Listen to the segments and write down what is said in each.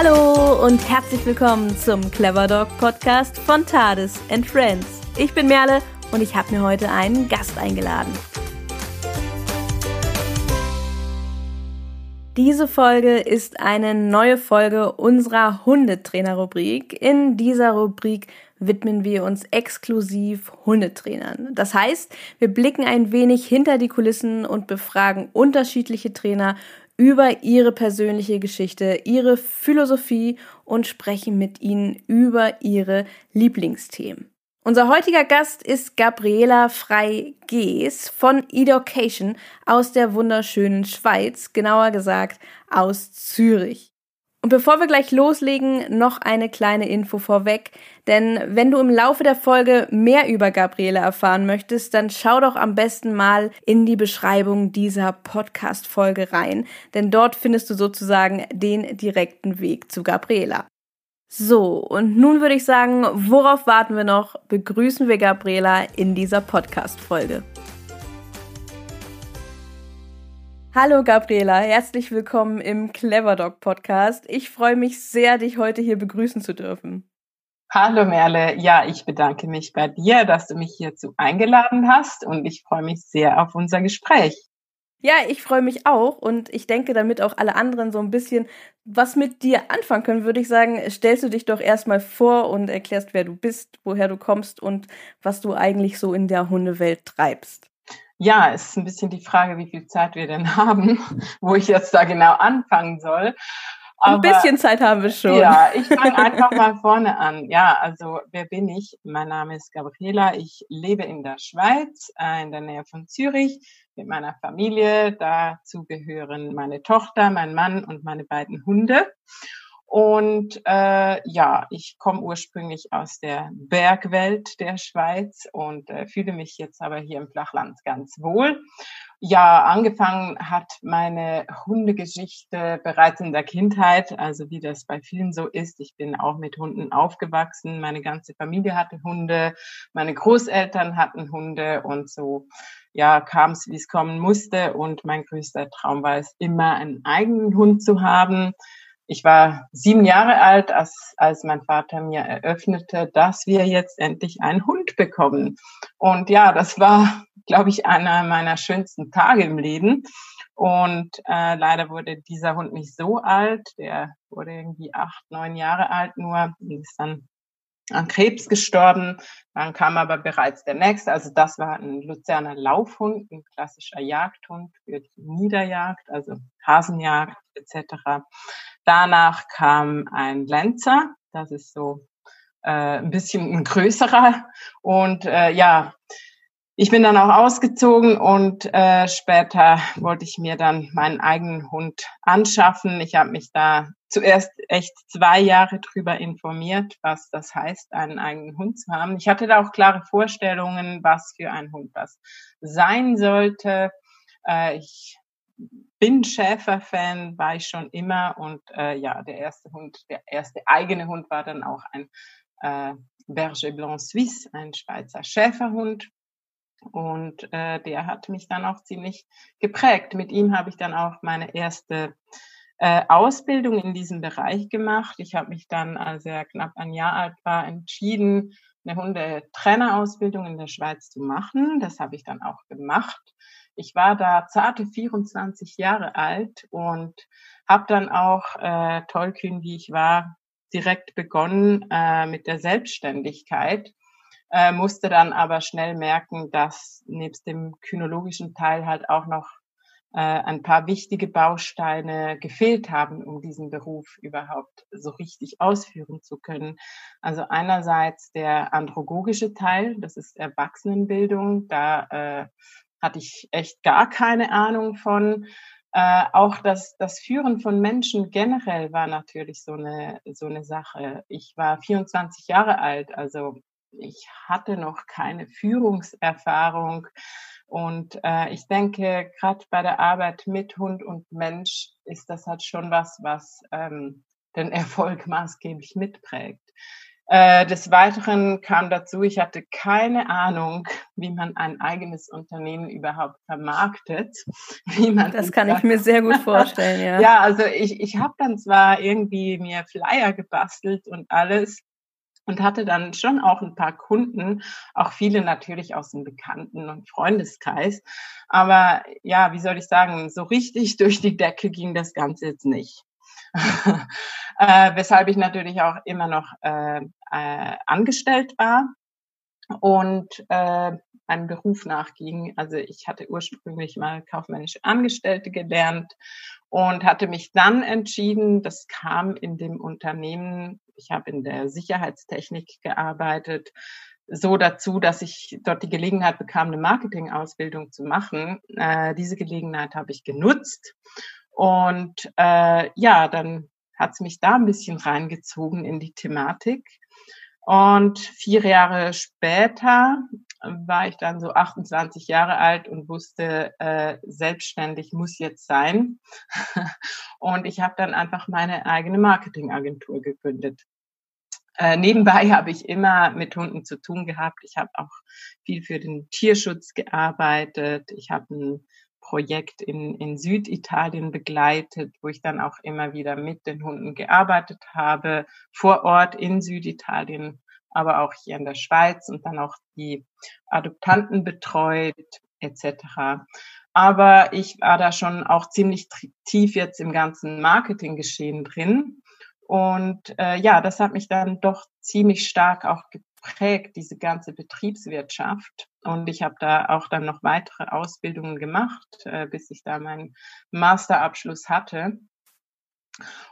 Hallo und herzlich willkommen zum Clever Dog Podcast von Tades and Friends. Ich bin Merle und ich habe mir heute einen Gast eingeladen. Diese Folge ist eine neue Folge unserer Hundetrainer-Rubrik. In dieser Rubrik widmen wir uns exklusiv Hundetrainern. Das heißt, wir blicken ein wenig hinter die Kulissen und befragen unterschiedliche Trainer über ihre persönliche Geschichte, ihre Philosophie und sprechen mit ihnen über ihre Lieblingsthemen. Unser heutiger Gast ist Gabriela Frey-Gees von Education aus der wunderschönen Schweiz, genauer gesagt aus Zürich. Und bevor wir gleich loslegen, noch eine kleine Info vorweg. Denn wenn du im Laufe der Folge mehr über Gabriele erfahren möchtest, dann schau doch am besten mal in die Beschreibung dieser Podcast-Folge rein. Denn dort findest du sozusagen den direkten Weg zu Gabriela. So, und nun würde ich sagen, worauf warten wir noch? Begrüßen wir Gabriela in dieser Podcast-Folge. Hallo Gabriela, herzlich willkommen im Clever Dog Podcast. Ich freue mich sehr, dich heute hier begrüßen zu dürfen. Hallo Merle, ja, ich bedanke mich bei dir, dass du mich hierzu eingeladen hast und ich freue mich sehr auf unser Gespräch. Ja, ich freue mich auch und ich denke, damit auch alle anderen so ein bisschen was mit dir anfangen können, würde ich sagen, stellst du dich doch erstmal vor und erklärst, wer du bist, woher du kommst und was du eigentlich so in der Hundewelt treibst. Ja, es ist ein bisschen die Frage, wie viel Zeit wir denn haben, wo ich jetzt da genau anfangen soll. Aber, ein bisschen Zeit haben wir schon. Ja, ich fange einfach mal vorne an. Ja, also wer bin ich? Mein Name ist Gabriela. Ich lebe in der Schweiz, äh, in der Nähe von Zürich, mit meiner Familie. Dazu gehören meine Tochter, mein Mann und meine beiden Hunde. Und äh, ja, ich komme ursprünglich aus der Bergwelt der Schweiz und äh, fühle mich jetzt aber hier im Flachland ganz wohl. Ja, angefangen hat meine Hundegeschichte bereits in der Kindheit, also wie das bei vielen so ist. Ich bin auch mit Hunden aufgewachsen. Meine ganze Familie hatte Hunde, meine Großeltern hatten Hunde und so ja, kam es, wie es kommen musste. Und mein größter Traum war es, immer einen eigenen Hund zu haben ich war sieben Jahre alt, als, als mein Vater mir eröffnete, dass wir jetzt endlich einen Hund bekommen. Und ja, das war, glaube ich, einer meiner schönsten Tage im Leben. Und äh, leider wurde dieser Hund nicht so alt. Der wurde irgendwie acht, neun Jahre alt nur und ist dann an Krebs gestorben. Dann kam aber bereits der nächste. Also das war ein Luzerner Laufhund, ein klassischer Jagdhund für die Niederjagd, also Hasenjagd etc. Danach kam ein Lenzer. Das ist so äh, ein bisschen ein größerer. Und äh, ja, ich bin dann auch ausgezogen und äh, später wollte ich mir dann meinen eigenen Hund anschaffen. Ich habe mich da zuerst echt zwei Jahre drüber informiert, was das heißt, einen eigenen Hund zu haben. Ich hatte da auch klare Vorstellungen, was für ein Hund das sein sollte. Äh, ich bin Schäfer-Fan, war ich schon immer und äh, ja, der erste Hund, der erste eigene Hund war dann auch ein äh, Berger Blanc Suisse, ein Schweizer Schäferhund und äh, der hat mich dann auch ziemlich geprägt. Mit ihm habe ich dann auch meine erste äh, Ausbildung in diesem Bereich gemacht. Ich habe mich dann, als er knapp ein Jahr alt war, entschieden, eine Hundetrainerausbildung in der Schweiz zu machen. Das habe ich dann auch gemacht. Ich war da zarte 24 Jahre alt und habe dann auch, äh, tollkühn wie ich war, direkt begonnen äh, mit der Selbstständigkeit äh, musste dann aber schnell merken, dass nebst dem kynologischen Teil halt auch noch äh, ein paar wichtige Bausteine gefehlt haben, um diesen Beruf überhaupt so richtig ausführen zu können. Also einerseits der andragogische Teil, das ist Erwachsenenbildung, da äh, hatte ich echt gar keine Ahnung von. Äh, auch das, das Führen von Menschen generell war natürlich so eine, so eine Sache. Ich war 24 Jahre alt, also ich hatte noch keine Führungserfahrung. Und äh, ich denke, gerade bei der Arbeit mit Hund und Mensch ist das halt schon was, was ähm, den Erfolg maßgeblich mitprägt. Äh, des Weiteren kam dazu, ich hatte keine Ahnung, wie man ein eigenes Unternehmen überhaupt vermarktet. Wie man das kann ich mir sehr gut vorstellen, ja. ja, also ich, ich habe dann zwar irgendwie mir Flyer gebastelt und alles, und hatte dann schon auch ein paar Kunden, auch viele natürlich aus dem Bekannten- und Freundeskreis. Aber ja, wie soll ich sagen, so richtig durch die Decke ging das Ganze jetzt nicht. äh, weshalb ich natürlich auch immer noch äh, äh, angestellt war und äh, einem Beruf nachging. Also ich hatte ursprünglich mal kaufmännische Angestellte gelernt und hatte mich dann entschieden, das kam in dem Unternehmen, ich habe in der Sicherheitstechnik gearbeitet, so dazu, dass ich dort die Gelegenheit bekam, eine Marketingausbildung zu machen. Äh, diese Gelegenheit habe ich genutzt und äh, ja, dann hat es mich da ein bisschen reingezogen in die Thematik. Und vier Jahre später war ich dann so 28 Jahre alt und wusste, äh, selbstständig muss jetzt sein. und ich habe dann einfach meine eigene Marketingagentur gegründet. Äh, nebenbei habe ich immer mit Hunden zu tun gehabt. Ich habe auch viel für den Tierschutz gearbeitet. Ich habe ein Projekt in, in Süditalien begleitet, wo ich dann auch immer wieder mit den Hunden gearbeitet habe, vor Ort in Süditalien, aber auch hier in der Schweiz und dann auch die Adoptanten betreut etc. Aber ich war da schon auch ziemlich tief jetzt im ganzen Marketinggeschehen drin. Und äh, ja, das hat mich dann doch ziemlich stark auch geprägt, diese ganze Betriebswirtschaft. Und ich habe da auch dann noch weitere Ausbildungen gemacht, äh, bis ich da meinen Masterabschluss hatte.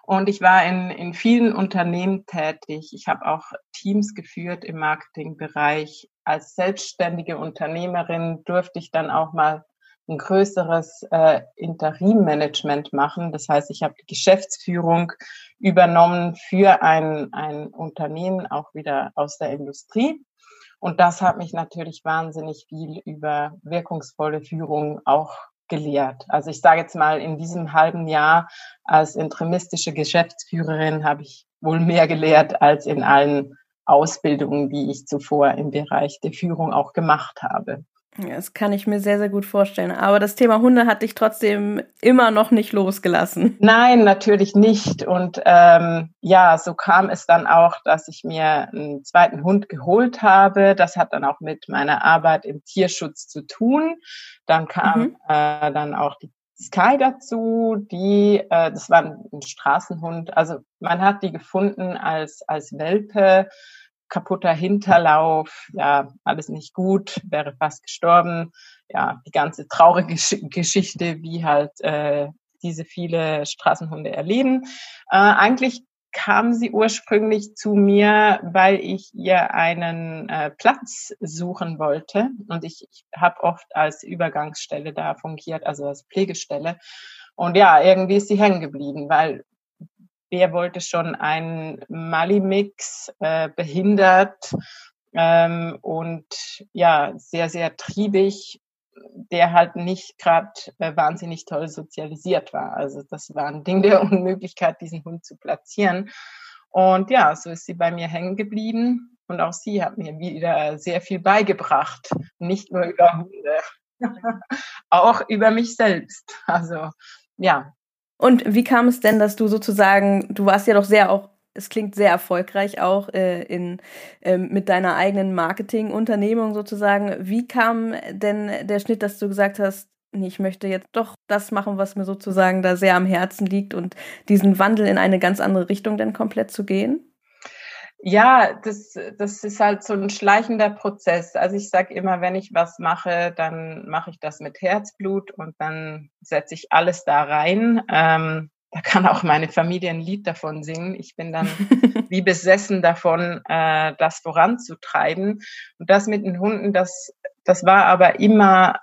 Und ich war in, in vielen Unternehmen tätig. Ich habe auch Teams geführt im Marketingbereich. Als selbstständige Unternehmerin durfte ich dann auch mal ein größeres äh, Interimmanagement machen. Das heißt, ich habe die Geschäftsführung übernommen für ein, ein Unternehmen, auch wieder aus der Industrie. Und das hat mich natürlich wahnsinnig viel über wirkungsvolle Führung auch gelehrt. Also ich sage jetzt mal, in diesem halben Jahr als interimistische Geschäftsführerin habe ich wohl mehr gelehrt als in allen Ausbildungen, die ich zuvor im Bereich der Führung auch gemacht habe. Das kann ich mir sehr, sehr gut vorstellen. Aber das Thema Hunde hat dich trotzdem immer noch nicht losgelassen. Nein, natürlich nicht. Und ähm, ja, so kam es dann auch, dass ich mir einen zweiten Hund geholt habe. Das hat dann auch mit meiner Arbeit im Tierschutz zu tun. Dann kam mhm. äh, dann auch die Sky dazu, die, äh, das war ein Straßenhund. Also man hat die gefunden als, als Welpe kaputter Hinterlauf, ja, alles nicht gut, wäre fast gestorben. Ja, die ganze traurige Geschichte, wie halt äh, diese viele Straßenhunde erleben. Äh, eigentlich kam sie ursprünglich zu mir, weil ich ihr einen äh, Platz suchen wollte. Und ich, ich habe oft als Übergangsstelle da fungiert, also als Pflegestelle. Und ja, irgendwie ist sie hängen geblieben, weil wer wollte schon einen Mali-Mix äh, behindert ähm, und ja, sehr, sehr triebig, der halt nicht gerade äh, wahnsinnig toll sozialisiert war. Also das war ein Ding der Unmöglichkeit, diesen Hund zu platzieren. Und ja, so ist sie bei mir hängen geblieben. Und auch sie hat mir wieder sehr viel beigebracht. Nicht nur über Hunde, auch über mich selbst. Also ja, und wie kam es denn, dass du sozusagen, du warst ja doch sehr auch, es klingt sehr erfolgreich auch äh, in, äh, mit deiner eigenen Marketingunternehmung sozusagen. Wie kam denn der Schnitt, dass du gesagt hast, nee, ich möchte jetzt doch das machen, was mir sozusagen da sehr am Herzen liegt und diesen Wandel in eine ganz andere Richtung denn komplett zu gehen? Ja, das, das ist halt so ein schleichender Prozess. Also ich sage immer, wenn ich was mache, dann mache ich das mit Herzblut und dann setze ich alles da rein. Ähm, da kann auch meine Familie ein Lied davon singen. Ich bin dann wie besessen davon, äh, das voranzutreiben. Und das mit den Hunden, das, das war aber immer,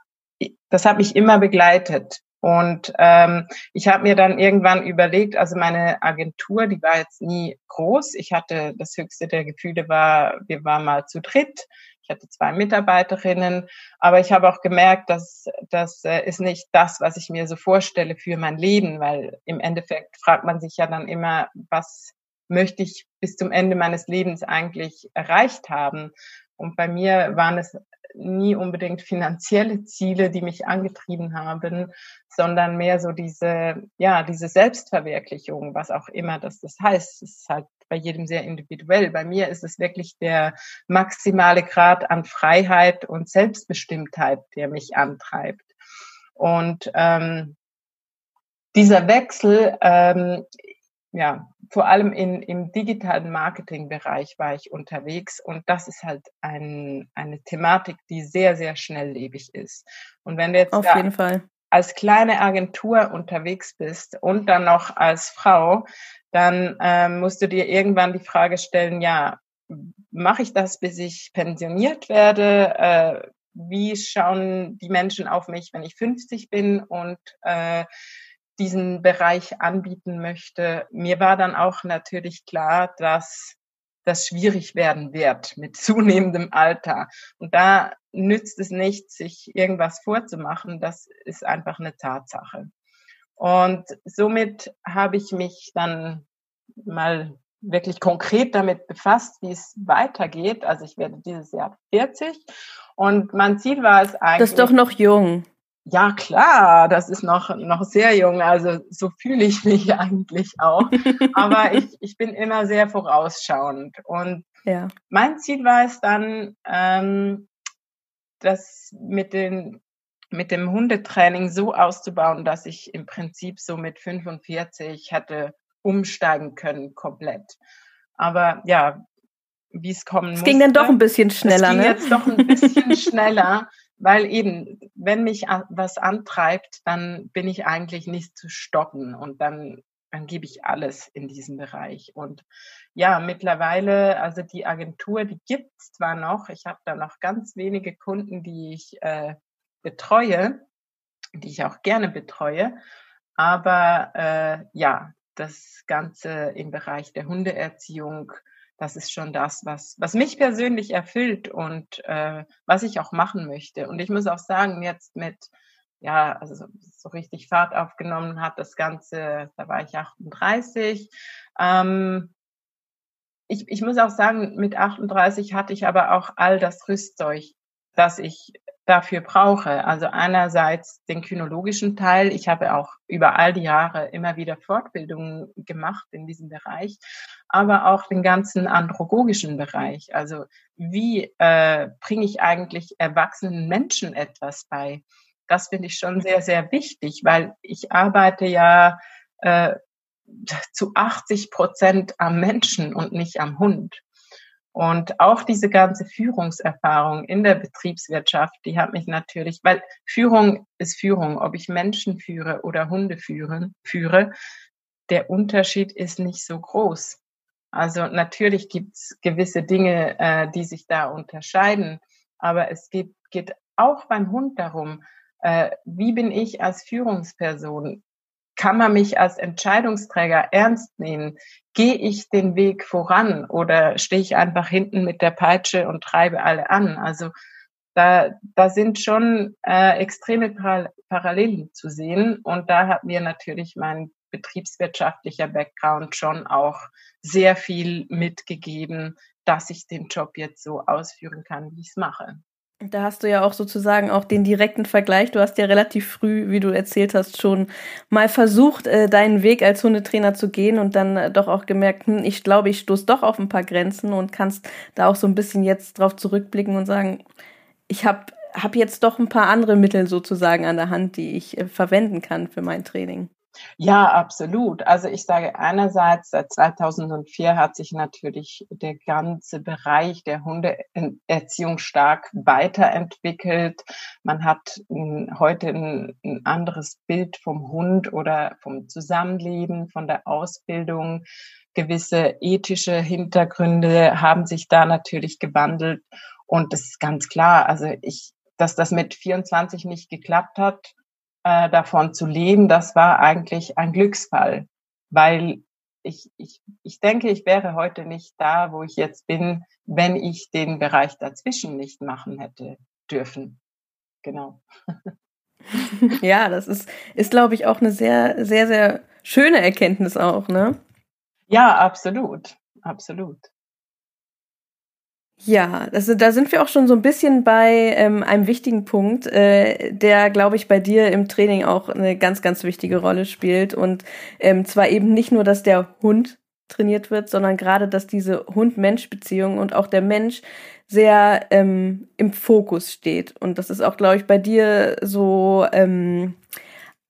das hat mich immer begleitet. Und ähm, ich habe mir dann irgendwann überlegt, also meine Agentur, die war jetzt nie groß. Ich hatte das höchste der Gefühle war, wir waren mal zu dritt. Ich hatte zwei Mitarbeiterinnen, aber ich habe auch gemerkt, dass das äh, ist nicht das, was ich mir so vorstelle für mein Leben, weil im Endeffekt fragt man sich ja dann immer, was möchte ich bis zum Ende meines Lebens eigentlich erreicht haben. Und bei mir waren es nie unbedingt finanzielle Ziele, die mich angetrieben haben, sondern mehr so diese, ja, diese Selbstverwirklichung, was auch immer das, das heißt. Es ist halt bei jedem sehr individuell. Bei mir ist es wirklich der maximale Grad an Freiheit und Selbstbestimmtheit, der mich antreibt. Und ähm, dieser Wechsel, ähm, ja, vor allem in, im digitalen Marketingbereich war ich unterwegs und das ist halt ein, eine Thematik, die sehr, sehr schnelllebig ist. Und wenn du jetzt Auf jeden Fall. als kleine Agentur unterwegs bist und dann noch als Frau, dann ähm, musst du dir irgendwann die Frage stellen, ja, mache ich das, bis ich pensioniert werde? Äh, wie schauen die Menschen auf mich, wenn ich 50 bin und äh, diesen Bereich anbieten möchte. Mir war dann auch natürlich klar, dass das schwierig werden wird mit zunehmendem Alter. Und da nützt es nicht, sich irgendwas vorzumachen. Das ist einfach eine Tatsache. Und somit habe ich mich dann mal wirklich konkret damit befasst, wie es weitergeht. Also ich werde dieses Jahr 40 und mein Ziel war es eigentlich. Das ist doch noch jung. Ja, klar, das ist noch, noch sehr jung. Also so fühle ich mich eigentlich auch. Aber ich, ich bin immer sehr vorausschauend. Und ja. mein Ziel war es dann, ähm, das mit, den, mit dem Hundetraining so auszubauen, dass ich im Prinzip so mit 45 hätte umsteigen können komplett. Aber ja, wie es kommen es musste. Es ging dann doch ein bisschen schneller, es ging ne? jetzt doch ein bisschen schneller weil eben, wenn mich was antreibt, dann bin ich eigentlich nicht zu stoppen und dann, dann gebe ich alles in diesem Bereich. Und ja, mittlerweile, also die Agentur, die gibt es zwar noch, ich habe da noch ganz wenige Kunden, die ich äh, betreue, die ich auch gerne betreue, aber äh, ja, das Ganze im Bereich der Hundeerziehung das ist schon das, was, was mich persönlich erfüllt und äh, was ich auch machen möchte. Und ich muss auch sagen, jetzt mit, ja, also so, richtig Fahrt aufgenommen hat das Ganze, da war ich 38. Ähm, ich, ich muss auch sagen, mit 38 hatte ich aber auch all das Rüstzeug, das ich dafür brauche. Also einerseits den kynologischen Teil. Ich habe auch über all die Jahre immer wieder Fortbildungen gemacht in diesem Bereich, aber auch den ganzen androgogischen Bereich. Also wie äh, bringe ich eigentlich erwachsenen Menschen etwas bei? Das finde ich schon sehr, sehr wichtig, weil ich arbeite ja äh, zu 80 Prozent am Menschen und nicht am Hund. Und auch diese ganze Führungserfahrung in der Betriebswirtschaft, die hat mich natürlich, weil Führung ist Führung, ob ich Menschen führe oder Hunde führen, führe, der Unterschied ist nicht so groß. Also natürlich gibt's gewisse Dinge, äh, die sich da unterscheiden, aber es geht, geht auch beim Hund darum, äh, wie bin ich als Führungsperson? Kann man mich als Entscheidungsträger ernst nehmen? Gehe ich den Weg voran oder stehe ich einfach hinten mit der Peitsche und treibe alle an? Also da, da sind schon äh, extreme Parallelen zu sehen und da hat mir natürlich mein betriebswirtschaftlicher Background schon auch sehr viel mitgegeben, dass ich den Job jetzt so ausführen kann, wie ich es mache. Da hast du ja auch sozusagen auch den direkten Vergleich. Du hast ja relativ früh, wie du erzählt hast, schon mal versucht, äh, deinen Weg als Hundetrainer zu gehen und dann äh, doch auch gemerkt, hm, ich glaube, ich stoße doch auf ein paar Grenzen und kannst da auch so ein bisschen jetzt drauf zurückblicken und sagen, ich habe hab jetzt doch ein paar andere Mittel sozusagen an der Hand, die ich äh, verwenden kann für mein Training. Ja, absolut. Also ich sage einerseits, seit 2004 hat sich natürlich der ganze Bereich der Hundeerziehung stark weiterentwickelt. Man hat heute ein, anderes Bild vom Hund oder vom Zusammenleben, von der Ausbildung. Gewisse ethische Hintergründe haben sich da natürlich gewandelt. Und das ist ganz klar. Also ich, dass das mit 24 nicht geklappt hat, äh, davon zu leben, das war eigentlich ein Glücksfall, weil ich, ich, ich denke, ich wäre heute nicht da, wo ich jetzt bin, wenn ich den Bereich dazwischen nicht machen hätte dürfen. Genau. ja, das ist, ist glaube ich, auch eine sehr, sehr, sehr schöne Erkenntnis auch, ne? Ja, absolut, absolut. Ja, also da sind wir auch schon so ein bisschen bei ähm, einem wichtigen Punkt, äh, der, glaube ich, bei dir im Training auch eine ganz, ganz wichtige Rolle spielt. Und ähm, zwar eben nicht nur, dass der Hund trainiert wird, sondern gerade, dass diese Hund-Mensch-Beziehung und auch der Mensch sehr ähm, im Fokus steht. Und das ist auch, glaube ich, bei dir so ähm,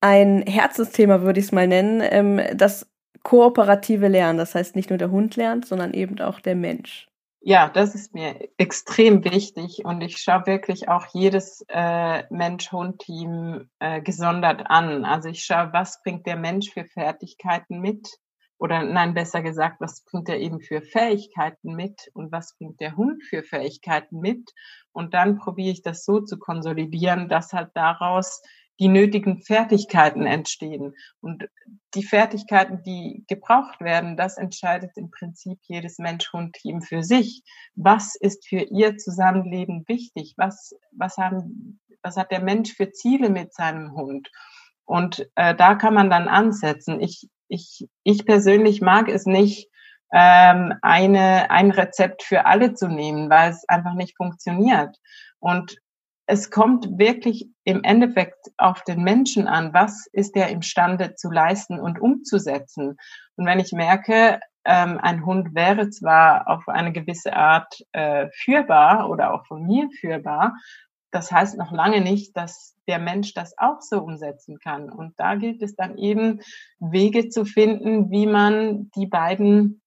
ein Herzensthema, würde ich es mal nennen, ähm, das kooperative Lernen. Das heißt, nicht nur der Hund lernt, sondern eben auch der Mensch. Ja, das ist mir extrem wichtig und ich schaue wirklich auch jedes äh, Mensch-Hund-Team äh, gesondert an. Also ich schaue, was bringt der Mensch für Fertigkeiten mit oder nein, besser gesagt, was bringt er eben für Fähigkeiten mit und was bringt der Hund für Fähigkeiten mit und dann probiere ich das so zu konsolidieren, dass halt daraus die nötigen Fertigkeiten entstehen. Und die Fertigkeiten, die gebraucht werden, das entscheidet im Prinzip jedes Mensch-Hund-Team für sich. Was ist für ihr Zusammenleben wichtig? Was, was haben, was hat der Mensch für Ziele mit seinem Hund? Und äh, da kann man dann ansetzen. Ich, ich, ich persönlich mag es nicht, ähm, eine, ein Rezept für alle zu nehmen, weil es einfach nicht funktioniert. Und es kommt wirklich im Endeffekt auf den Menschen an, was ist er imstande zu leisten und umzusetzen. Und wenn ich merke, ähm, ein Hund wäre zwar auf eine gewisse Art äh, führbar oder auch von mir führbar, das heißt noch lange nicht, dass der Mensch das auch so umsetzen kann. Und da gilt es dann eben, Wege zu finden, wie man die beiden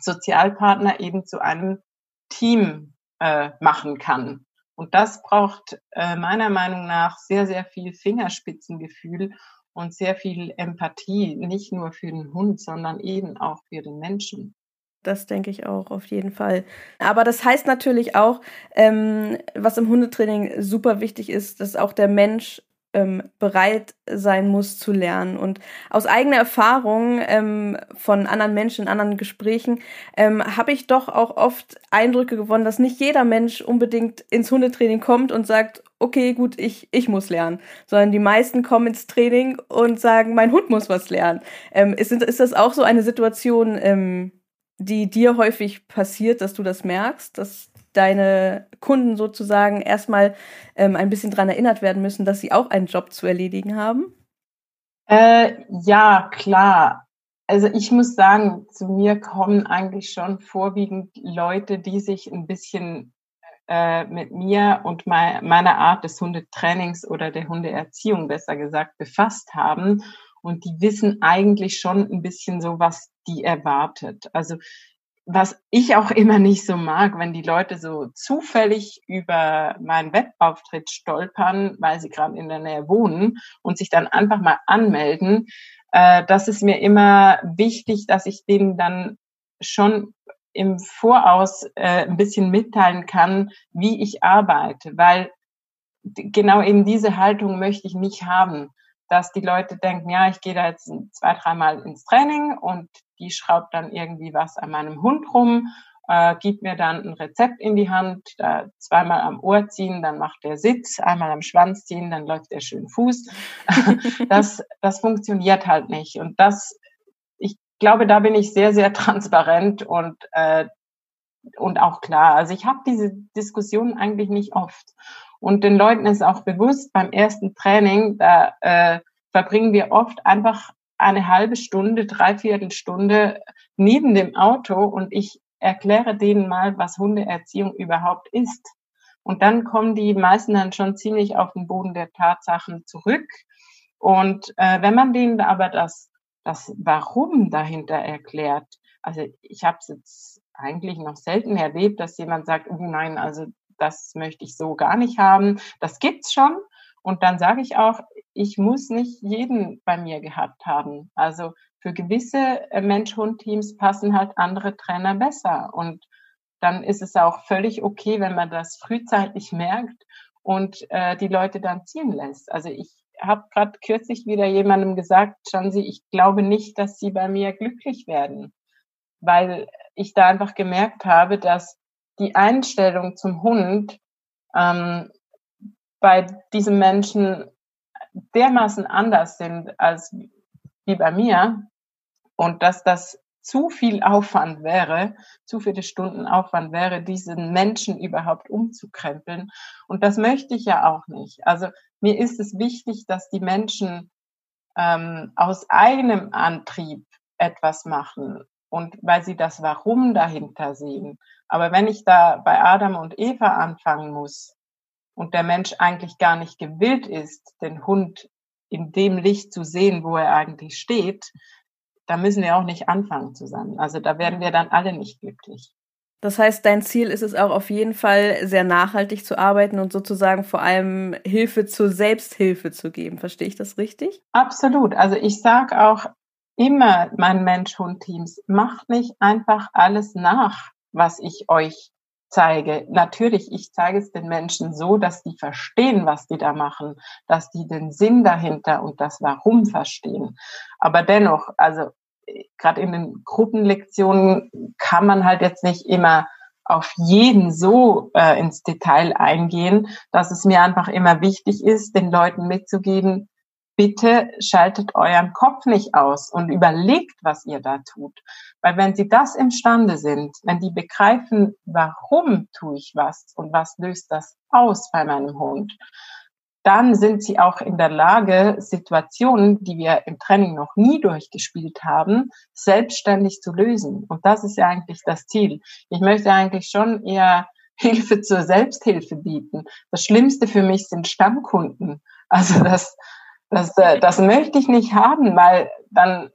Sozialpartner eben zu einem Team äh, machen kann. Und das braucht äh, meiner Meinung nach sehr, sehr viel Fingerspitzengefühl und sehr viel Empathie, nicht nur für den Hund, sondern eben auch für den Menschen. Das denke ich auch, auf jeden Fall. Aber das heißt natürlich auch, ähm, was im Hundetraining super wichtig ist, dass auch der Mensch ähm, bereit sein muss zu lernen. Und aus eigener Erfahrung ähm, von anderen Menschen, in anderen Gesprächen, ähm, habe ich doch auch oft Eindrücke gewonnen, dass nicht jeder Mensch unbedingt ins Hundetraining kommt und sagt, okay, gut, ich, ich muss lernen, sondern die meisten kommen ins Training und sagen, mein Hund muss was lernen. Ähm, ist, ist das auch so eine Situation, ähm, die dir häufig passiert, dass du das merkst, dass deine Kunden sozusagen erstmal ähm, ein bisschen dran erinnert werden müssen, dass sie auch einen Job zu erledigen haben? Äh, ja, klar. Also ich muss sagen, zu mir kommen eigentlich schon vorwiegend Leute, die sich ein bisschen äh, mit mir und mein, meiner Art des Hundetrainings oder der Hundeerziehung besser gesagt befasst haben. Und die wissen eigentlich schon ein bisschen so, was die erwartet. Also was ich auch immer nicht so mag, wenn die Leute so zufällig über meinen Webauftritt stolpern, weil sie gerade in der Nähe wohnen und sich dann einfach mal anmelden. Äh, das ist mir immer wichtig, dass ich denen dann schon im Voraus äh, ein bisschen mitteilen kann, wie ich arbeite, weil genau eben diese Haltung möchte ich nicht haben dass die Leute denken, ja, ich gehe da jetzt zwei, dreimal ins Training und die schraubt dann irgendwie was an meinem Hund rum, äh, gibt mir dann ein Rezept in die Hand, da zweimal am Ohr ziehen, dann macht der Sitz, einmal am Schwanz ziehen, dann läuft der schön Fuß. das, das funktioniert halt nicht. Und das, ich glaube, da bin ich sehr, sehr transparent und äh, und auch klar. Also ich habe diese Diskussion eigentlich nicht oft. Und den Leuten ist auch bewusst, beim ersten Training, da äh, verbringen wir oft einfach eine halbe Stunde, dreiviertel Stunde neben dem Auto und ich erkläre denen mal, was Hundeerziehung überhaupt ist. Und dann kommen die meisten dann schon ziemlich auf den Boden der Tatsachen zurück. Und äh, wenn man denen aber das, das Warum dahinter erklärt, also ich habe es jetzt eigentlich noch selten erlebt, dass jemand sagt, oh nein, also das möchte ich so gar nicht haben. Das gibt's schon. Und dann sage ich auch, ich muss nicht jeden bei mir gehabt haben. Also für gewisse äh, Mensch-Hund-Teams passen halt andere Trainer besser. Und dann ist es auch völlig okay, wenn man das frühzeitig merkt und äh, die Leute dann ziehen lässt. Also ich habe gerade kürzlich wieder jemandem gesagt, schauen Sie, ich glaube nicht, dass Sie bei mir glücklich werden, weil ich da einfach gemerkt habe, dass die Einstellung zum Hund ähm, bei diesem Menschen dermaßen anders sind als wie bei mir und dass das zu viel Aufwand wäre, zu viele Stunden Aufwand wäre, diesen Menschen überhaupt umzukrempeln. Und das möchte ich ja auch nicht. Also mir ist es wichtig, dass die Menschen ähm, aus eigenem Antrieb etwas machen und weil sie das Warum dahinter sehen. Aber wenn ich da bei Adam und Eva anfangen muss und der Mensch eigentlich gar nicht gewillt ist, den Hund in dem Licht zu sehen, wo er eigentlich steht, da müssen wir auch nicht anfangen zusammen. Also da werden wir dann alle nicht glücklich. Das heißt, dein Ziel ist es auch auf jeden Fall, sehr nachhaltig zu arbeiten und sozusagen vor allem Hilfe zur Selbsthilfe zu geben. Verstehe ich das richtig? Absolut. Also ich sage auch immer meinen Mensch-Hund-Teams, macht nicht einfach alles nach, was ich euch zeige. Natürlich, ich zeige es den Menschen so, dass die verstehen, was die da machen, dass die den Sinn dahinter und das Warum verstehen. Aber dennoch, also gerade in den Gruppenlektionen kann man halt jetzt nicht immer auf jeden so äh, ins Detail eingehen, dass es mir einfach immer wichtig ist, den Leuten mitzugeben, bitte schaltet euren Kopf nicht aus und überlegt, was ihr da tut. Weil wenn sie das imstande sind, wenn die begreifen, warum tue ich was und was löst das aus bei meinem Hund, dann sind sie auch in der Lage, Situationen, die wir im Training noch nie durchgespielt haben, selbstständig zu lösen. Und das ist ja eigentlich das Ziel. Ich möchte eigentlich schon eher Hilfe zur Selbsthilfe bieten. Das Schlimmste für mich sind Stammkunden. Also das, das, äh, das möchte ich nicht haben, weil dann,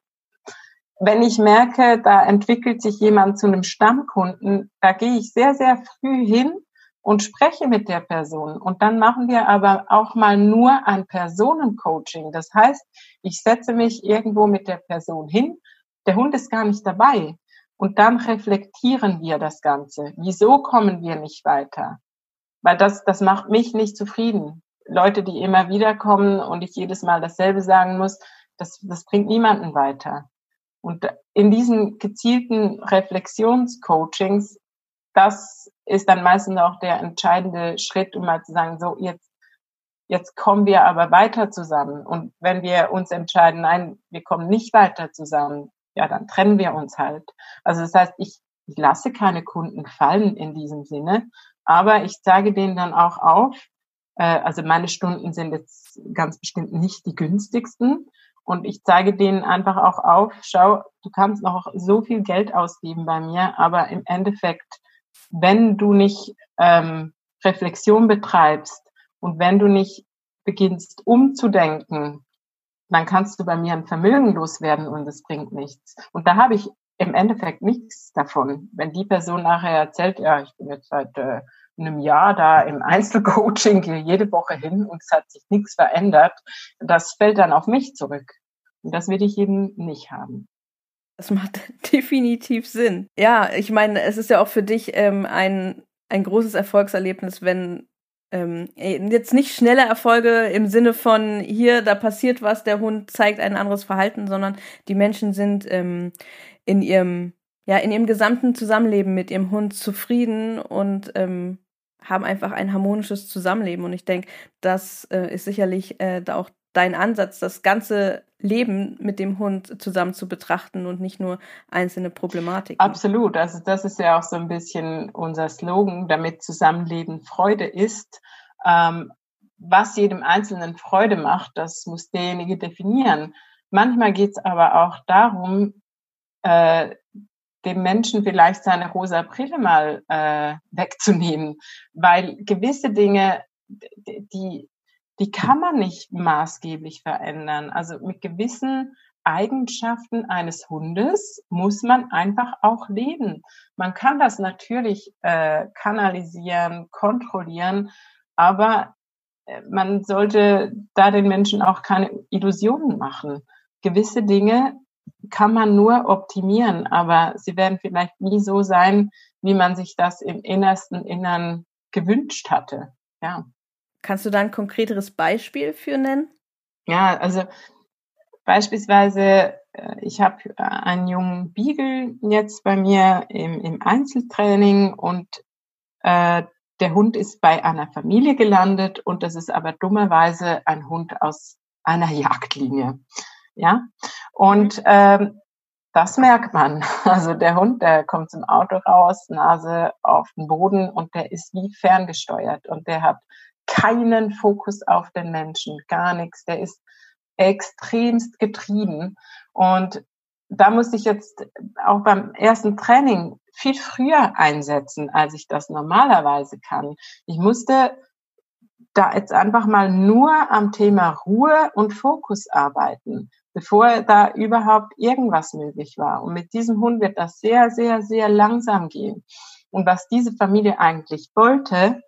wenn ich merke, da entwickelt sich jemand zu einem Stammkunden, da gehe ich sehr, sehr früh hin und spreche mit der Person. Und dann machen wir aber auch mal nur ein Personencoaching. Das heißt, ich setze mich irgendwo mit der Person hin, der Hund ist gar nicht dabei. Und dann reflektieren wir das Ganze. Wieso kommen wir nicht weiter? Weil das, das macht mich nicht zufrieden. Leute, die immer wieder kommen und ich jedes Mal dasselbe sagen muss, das, das bringt niemanden weiter. Und in diesen gezielten Reflexionscoachings das ist dann meistens auch der entscheidende Schritt, um mal zu sagen, so jetzt, jetzt kommen wir aber weiter zusammen. Und wenn wir uns entscheiden, nein, wir kommen nicht weiter zusammen, ja, dann trennen wir uns halt. Also das heißt, ich, ich lasse keine Kunden fallen in diesem Sinne, aber ich zeige denen dann auch auf, also meine Stunden sind jetzt ganz bestimmt nicht die günstigsten. Und ich zeige denen einfach auch auf, schau, du kannst noch so viel Geld ausgeben bei mir, aber im Endeffekt wenn du nicht ähm, Reflexion betreibst und wenn du nicht beginnst umzudenken, dann kannst du bei mir ein Vermögen loswerden und es bringt nichts. Und da habe ich im Endeffekt nichts davon. Wenn die Person nachher erzählt, ja, ich bin jetzt seit äh, einem Jahr da im Einzelcoaching, gehe jede Woche hin und es hat sich nichts verändert, das fällt dann auf mich zurück. Und das will ich eben nicht haben. Das macht definitiv Sinn. Ja, ich meine, es ist ja auch für dich ähm, ein, ein großes Erfolgserlebnis, wenn ähm, jetzt nicht schnelle Erfolge im Sinne von hier, da passiert was, der Hund zeigt ein anderes Verhalten, sondern die Menschen sind ähm, in ihrem, ja, in ihrem gesamten Zusammenleben mit ihrem Hund zufrieden und ähm, haben einfach ein harmonisches Zusammenleben. Und ich denke, das äh, ist sicherlich äh, auch dein Ansatz, das ganze Leben mit dem Hund zusammen zu betrachten und nicht nur einzelne Problematiken. Absolut. Also das ist ja auch so ein bisschen unser Slogan, damit Zusammenleben Freude ist. Ähm, was jedem Einzelnen Freude macht, das muss derjenige definieren. Manchmal geht es aber auch darum, äh, dem Menschen vielleicht seine rosa Brille mal äh, wegzunehmen, weil gewisse Dinge, die die kann man nicht maßgeblich verändern. Also mit gewissen Eigenschaften eines Hundes muss man einfach auch leben. Man kann das natürlich äh, kanalisieren, kontrollieren, aber äh, man sollte da den Menschen auch keine Illusionen machen. Gewisse Dinge kann man nur optimieren, aber sie werden vielleicht nie so sein, wie man sich das im innersten Innern gewünscht hatte. Ja. Kannst du da ein konkreteres Beispiel für nennen? Ja, also beispielsweise, äh, ich habe äh, einen jungen Beagle jetzt bei mir im, im Einzeltraining und äh, der Hund ist bei einer Familie gelandet und das ist aber dummerweise ein Hund aus einer Jagdlinie. Ja, und mhm. ähm, das merkt man. Also der Hund, der kommt zum Auto raus, Nase auf den Boden und der ist wie ferngesteuert und der hat keinen Fokus auf den Menschen, gar nichts. Der ist extremst getrieben. Und da musste ich jetzt auch beim ersten Training viel früher einsetzen, als ich das normalerweise kann. Ich musste da jetzt einfach mal nur am Thema Ruhe und Fokus arbeiten, bevor da überhaupt irgendwas möglich war. Und mit diesem Hund wird das sehr, sehr, sehr langsam gehen. Und was diese Familie eigentlich wollte,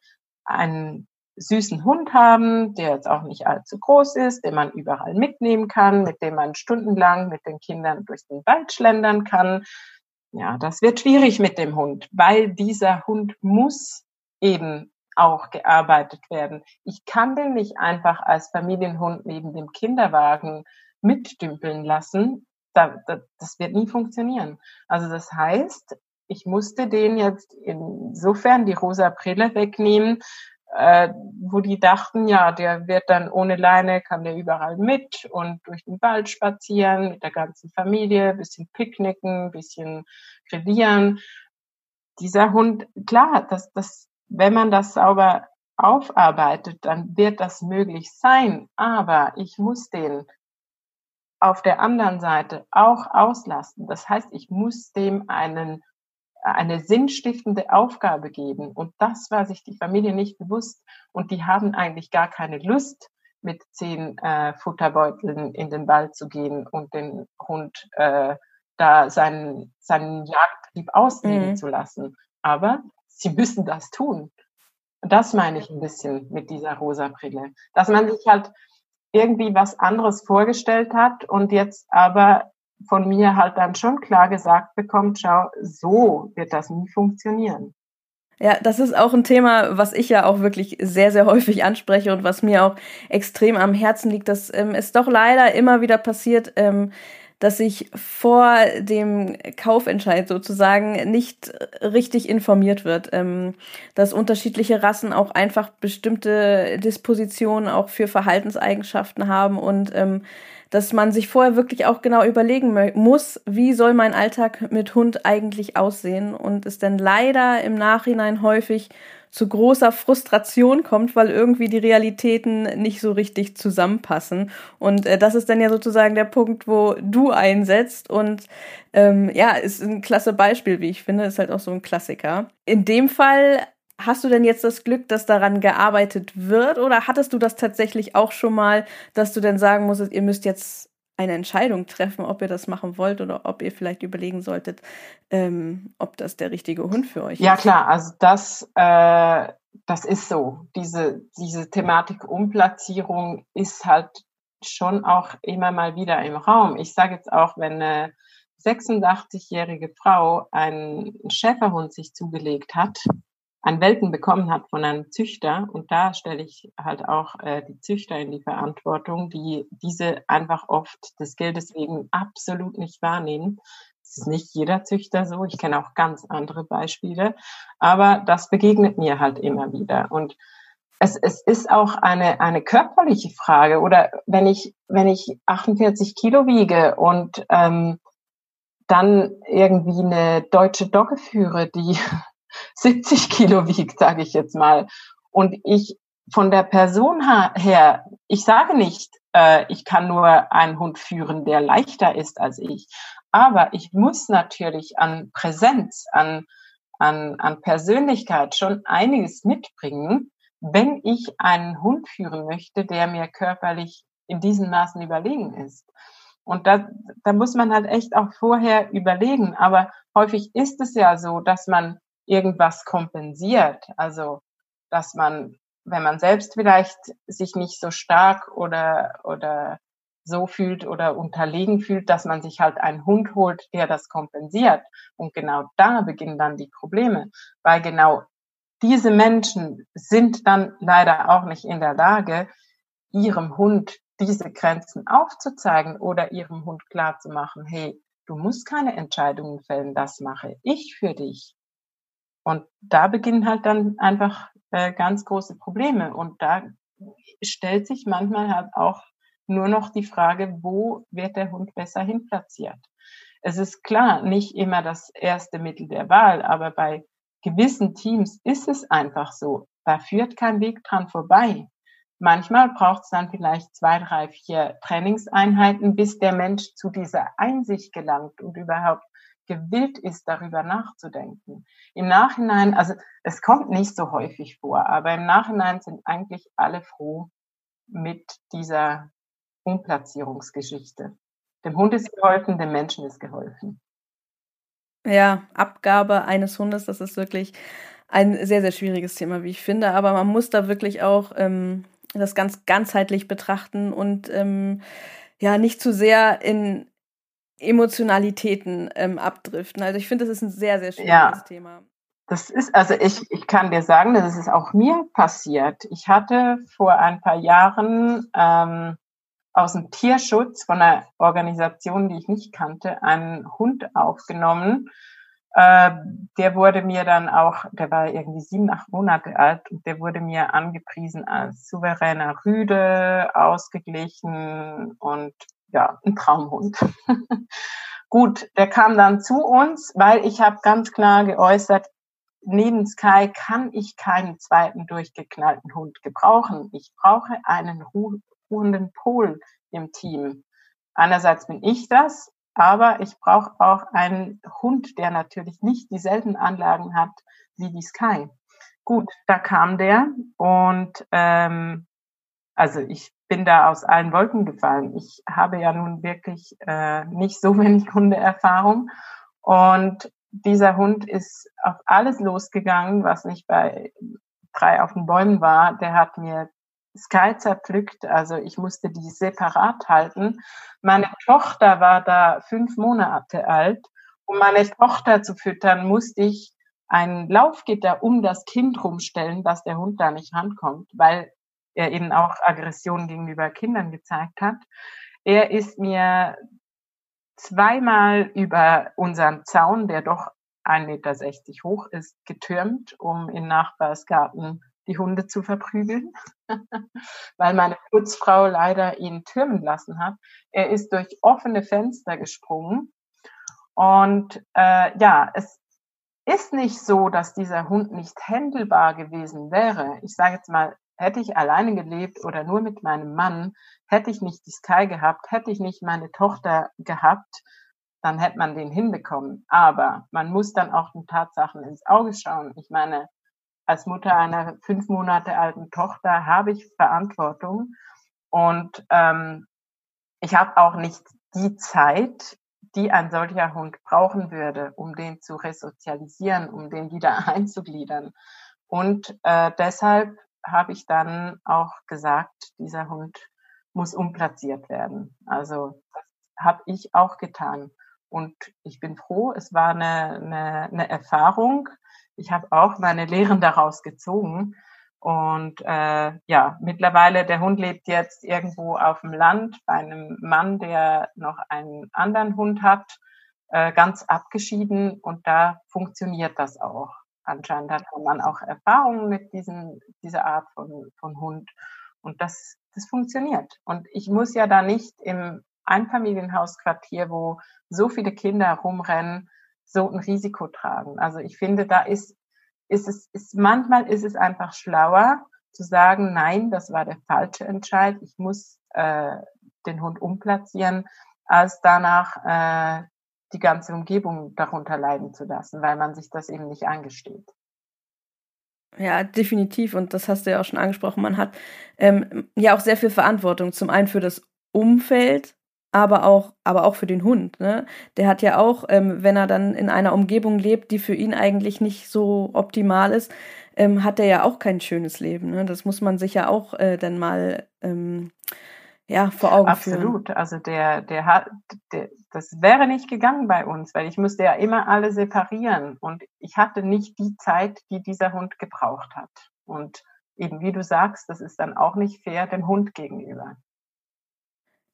einen süßen Hund haben, der jetzt auch nicht allzu groß ist, den man überall mitnehmen kann, mit dem man stundenlang mit den Kindern durch den Wald schlendern kann. Ja, das wird schwierig mit dem Hund, weil dieser Hund muss eben auch gearbeitet werden. Ich kann den nicht einfach als Familienhund neben dem Kinderwagen mitdümpeln lassen. Da, da, das wird nie funktionieren. Also das heißt, ich musste den jetzt insofern die rosa Brille wegnehmen, äh, wo die dachten, ja, der wird dann ohne Leine, kann der überall mit und durch den Wald spazieren mit der ganzen Familie, bisschen picknicken, bisschen grillieren. Dieser Hund, klar, das, das, wenn man das sauber aufarbeitet, dann wird das möglich sein. Aber ich muss den auf der anderen Seite auch auslasten. Das heißt, ich muss dem einen eine sinnstiftende Aufgabe geben. Und das war sich die Familie nicht bewusst. Und die haben eigentlich gar keine Lust, mit zehn äh, Futterbeuteln in den Wald zu gehen und den Hund äh, da seinen, seinen Jagdtrieb ausleben mhm. zu lassen. Aber sie müssen das tun. Das meine ich ein bisschen mit dieser rosa Brille. Dass man sich halt irgendwie was anderes vorgestellt hat und jetzt aber von mir halt dann schon klar gesagt bekommt, schau, so wird das nie funktionieren. Ja, das ist auch ein Thema, was ich ja auch wirklich sehr, sehr häufig anspreche und was mir auch extrem am Herzen liegt, dass ähm, es doch leider immer wieder passiert, ähm, dass sich vor dem Kaufentscheid sozusagen nicht richtig informiert wird, ähm, dass unterschiedliche Rassen auch einfach bestimmte Dispositionen auch für Verhaltenseigenschaften haben und ähm, dass man sich vorher wirklich auch genau überlegen muss, wie soll mein Alltag mit Hund eigentlich aussehen und es dann leider im Nachhinein häufig zu großer Frustration kommt, weil irgendwie die Realitäten nicht so richtig zusammenpassen. Und äh, das ist dann ja sozusagen der Punkt, wo du einsetzt. Und ähm, ja, ist ein klasse Beispiel, wie ich finde, ist halt auch so ein Klassiker. In dem Fall Hast du denn jetzt das Glück, dass daran gearbeitet wird oder hattest du das tatsächlich auch schon mal, dass du denn sagen musstest, ihr müsst jetzt eine Entscheidung treffen, ob ihr das machen wollt oder ob ihr vielleicht überlegen solltet, ähm, ob das der richtige Hund für euch ja, ist? Ja klar, also das, äh, das ist so. Diese, diese Thematik Umplatzierung ist halt schon auch immer mal wieder im Raum. Ich sage jetzt auch, wenn eine 86-jährige Frau einen Schäferhund sich zugelegt hat, einen Welpen bekommen hat von einem Züchter. Und da stelle ich halt auch äh, die Züchter in die Verantwortung, die diese einfach oft des Geldes wegen absolut nicht wahrnehmen. Es ist nicht jeder Züchter so. Ich kenne auch ganz andere Beispiele. Aber das begegnet mir halt immer wieder. Und es, es ist auch eine, eine körperliche Frage. Oder wenn ich, wenn ich 48 Kilo wiege und ähm, dann irgendwie eine deutsche Dogge führe, die 70 Kilo wiegt, sage ich jetzt mal, und ich von der Person her, ich sage nicht, äh, ich kann nur einen Hund führen, der leichter ist als ich, aber ich muss natürlich an Präsenz, an, an, an Persönlichkeit schon einiges mitbringen, wenn ich einen Hund führen möchte, der mir körperlich in diesen Maßen überlegen ist. Und da, da muss man halt echt auch vorher überlegen. Aber häufig ist es ja so, dass man irgendwas kompensiert. Also, dass man, wenn man selbst vielleicht sich nicht so stark oder, oder so fühlt oder unterlegen fühlt, dass man sich halt einen Hund holt, der das kompensiert. Und genau da beginnen dann die Probleme, weil genau diese Menschen sind dann leider auch nicht in der Lage, ihrem Hund diese Grenzen aufzuzeigen oder ihrem Hund klarzumachen, hey, du musst keine Entscheidungen fällen, das mache ich für dich. Und da beginnen halt dann einfach äh, ganz große Probleme. Und da stellt sich manchmal halt auch nur noch die Frage, wo wird der Hund besser hinplatziert? Es ist klar, nicht immer das erste Mittel der Wahl, aber bei gewissen Teams ist es einfach so. Da führt kein Weg dran vorbei. Manchmal braucht es dann vielleicht zwei, drei, vier Trainingseinheiten, bis der Mensch zu dieser Einsicht gelangt und überhaupt gewillt ist, darüber nachzudenken. Im Nachhinein, also es kommt nicht so häufig vor, aber im Nachhinein sind eigentlich alle froh mit dieser Umplatzierungsgeschichte. Dem Hund ist geholfen, dem Menschen ist geholfen. Ja, Abgabe eines Hundes, das ist wirklich ein sehr, sehr schwieriges Thema, wie ich finde. Aber man muss da wirklich auch ähm, das ganz ganzheitlich betrachten und ähm, ja, nicht zu sehr in Emotionalitäten ähm, abdriften. Also ich finde, das ist ein sehr, sehr schwieriges ja. Thema. Das ist, also ich, ich kann dir sagen, das ist auch mir passiert. Ich hatte vor ein paar Jahren ähm, aus dem Tierschutz von einer Organisation, die ich nicht kannte, einen Hund aufgenommen. Äh, der wurde mir dann auch, der war irgendwie sieben, acht Monate alt und der wurde mir angepriesen als souveräner Rüde, ausgeglichen und ja, ein Traumhund. Gut, der kam dann zu uns, weil ich habe ganz klar geäußert, neben Sky kann ich keinen zweiten durchgeknallten Hund gebrauchen. Ich brauche einen ruhenden Pol im Team. Einerseits bin ich das, aber ich brauche auch einen Hund, der natürlich nicht dieselben Anlagen hat wie die Sky. Gut, da kam der und ähm, also ich bin da aus allen Wolken gefallen. Ich habe ja nun wirklich äh, nicht so wenig Hundeerfahrung und dieser Hund ist auf alles losgegangen, was nicht bei drei auf den Bäumen war. Der hat mir Sky zerpflückt, also ich musste die separat halten. Meine Tochter war da fünf Monate alt. Um meine Tochter zu füttern, musste ich ein Laufgitter um das Kind rumstellen, dass der Hund da nicht rankommt, weil er eben auch Aggression gegenüber Kindern gezeigt hat. Er ist mir zweimal über unseren Zaun, der doch 1,60 Meter hoch ist, getürmt, um in Nachbarsgarten die Hunde zu verprügeln, weil meine Putzfrau leider ihn türmen lassen hat. Er ist durch offene Fenster gesprungen. Und äh, ja, es ist nicht so, dass dieser Hund nicht händelbar gewesen wäre. Ich sage jetzt mal, hätte ich alleine gelebt oder nur mit meinem Mann, hätte ich nicht die Sky gehabt, hätte ich nicht meine Tochter gehabt, dann hätte man den hinbekommen. Aber man muss dann auch den Tatsachen ins Auge schauen. Ich meine, als Mutter einer fünf Monate alten Tochter habe ich Verantwortung und ähm, ich habe auch nicht die Zeit, die ein solcher Hund brauchen würde, um den zu resozialisieren, um den wieder einzugliedern. Und äh, deshalb habe ich dann auch gesagt, dieser Hund muss umplatziert werden. Also das habe ich auch getan. Und ich bin froh, es war eine, eine, eine Erfahrung. Ich habe auch meine Lehren daraus gezogen. Und äh, ja, mittlerweile, der Hund lebt jetzt irgendwo auf dem Land bei einem Mann, der noch einen anderen Hund hat, äh, ganz abgeschieden. Und da funktioniert das auch anscheinend hat man auch Erfahrungen mit diesen, dieser Art von, von Hund. Und das, das funktioniert. Und ich muss ja da nicht im Einfamilienhausquartier, wo so viele Kinder rumrennen, so ein Risiko tragen. Also ich finde, da ist, ist es, ist, manchmal ist es einfach schlauer zu sagen, nein, das war der falsche Entscheid. Ich muss äh, den Hund umplatzieren, als danach äh, die ganze Umgebung darunter leiden zu lassen, weil man sich das eben nicht eingesteht. Ja, definitiv. Und das hast du ja auch schon angesprochen. Man hat ähm, ja auch sehr viel Verantwortung. Zum einen für das Umfeld, aber auch, aber auch für den Hund. Ne? Der hat ja auch, ähm, wenn er dann in einer Umgebung lebt, die für ihn eigentlich nicht so optimal ist, ähm, hat er ja auch kein schönes Leben. Ne? Das muss man sich ja auch äh, dann mal ähm, ja, vor Augen Absolut. führen. Absolut. Also der, der hat, der, das wäre nicht gegangen bei uns, weil ich musste ja immer alle separieren und ich hatte nicht die Zeit, die dieser Hund gebraucht hat. Und eben wie du sagst, das ist dann auch nicht fair dem Hund gegenüber.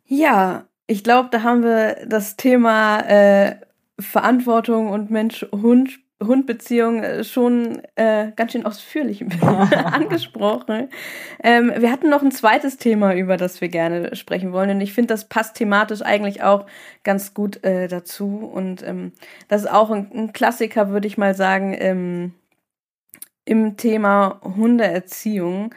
Ja, ich glaube, da haben wir das Thema äh, Verantwortung und Mensch-Hund Hund-Beziehung äh, schon äh, ganz schön ausführlich angesprochen. Ähm, wir hatten noch ein zweites Thema, über das wir gerne sprechen wollen. Und ich finde, das passt thematisch eigentlich auch ganz gut äh, dazu. Und ähm, das ist auch ein, ein Klassiker, würde ich mal sagen, im, im Thema Hundeerziehung.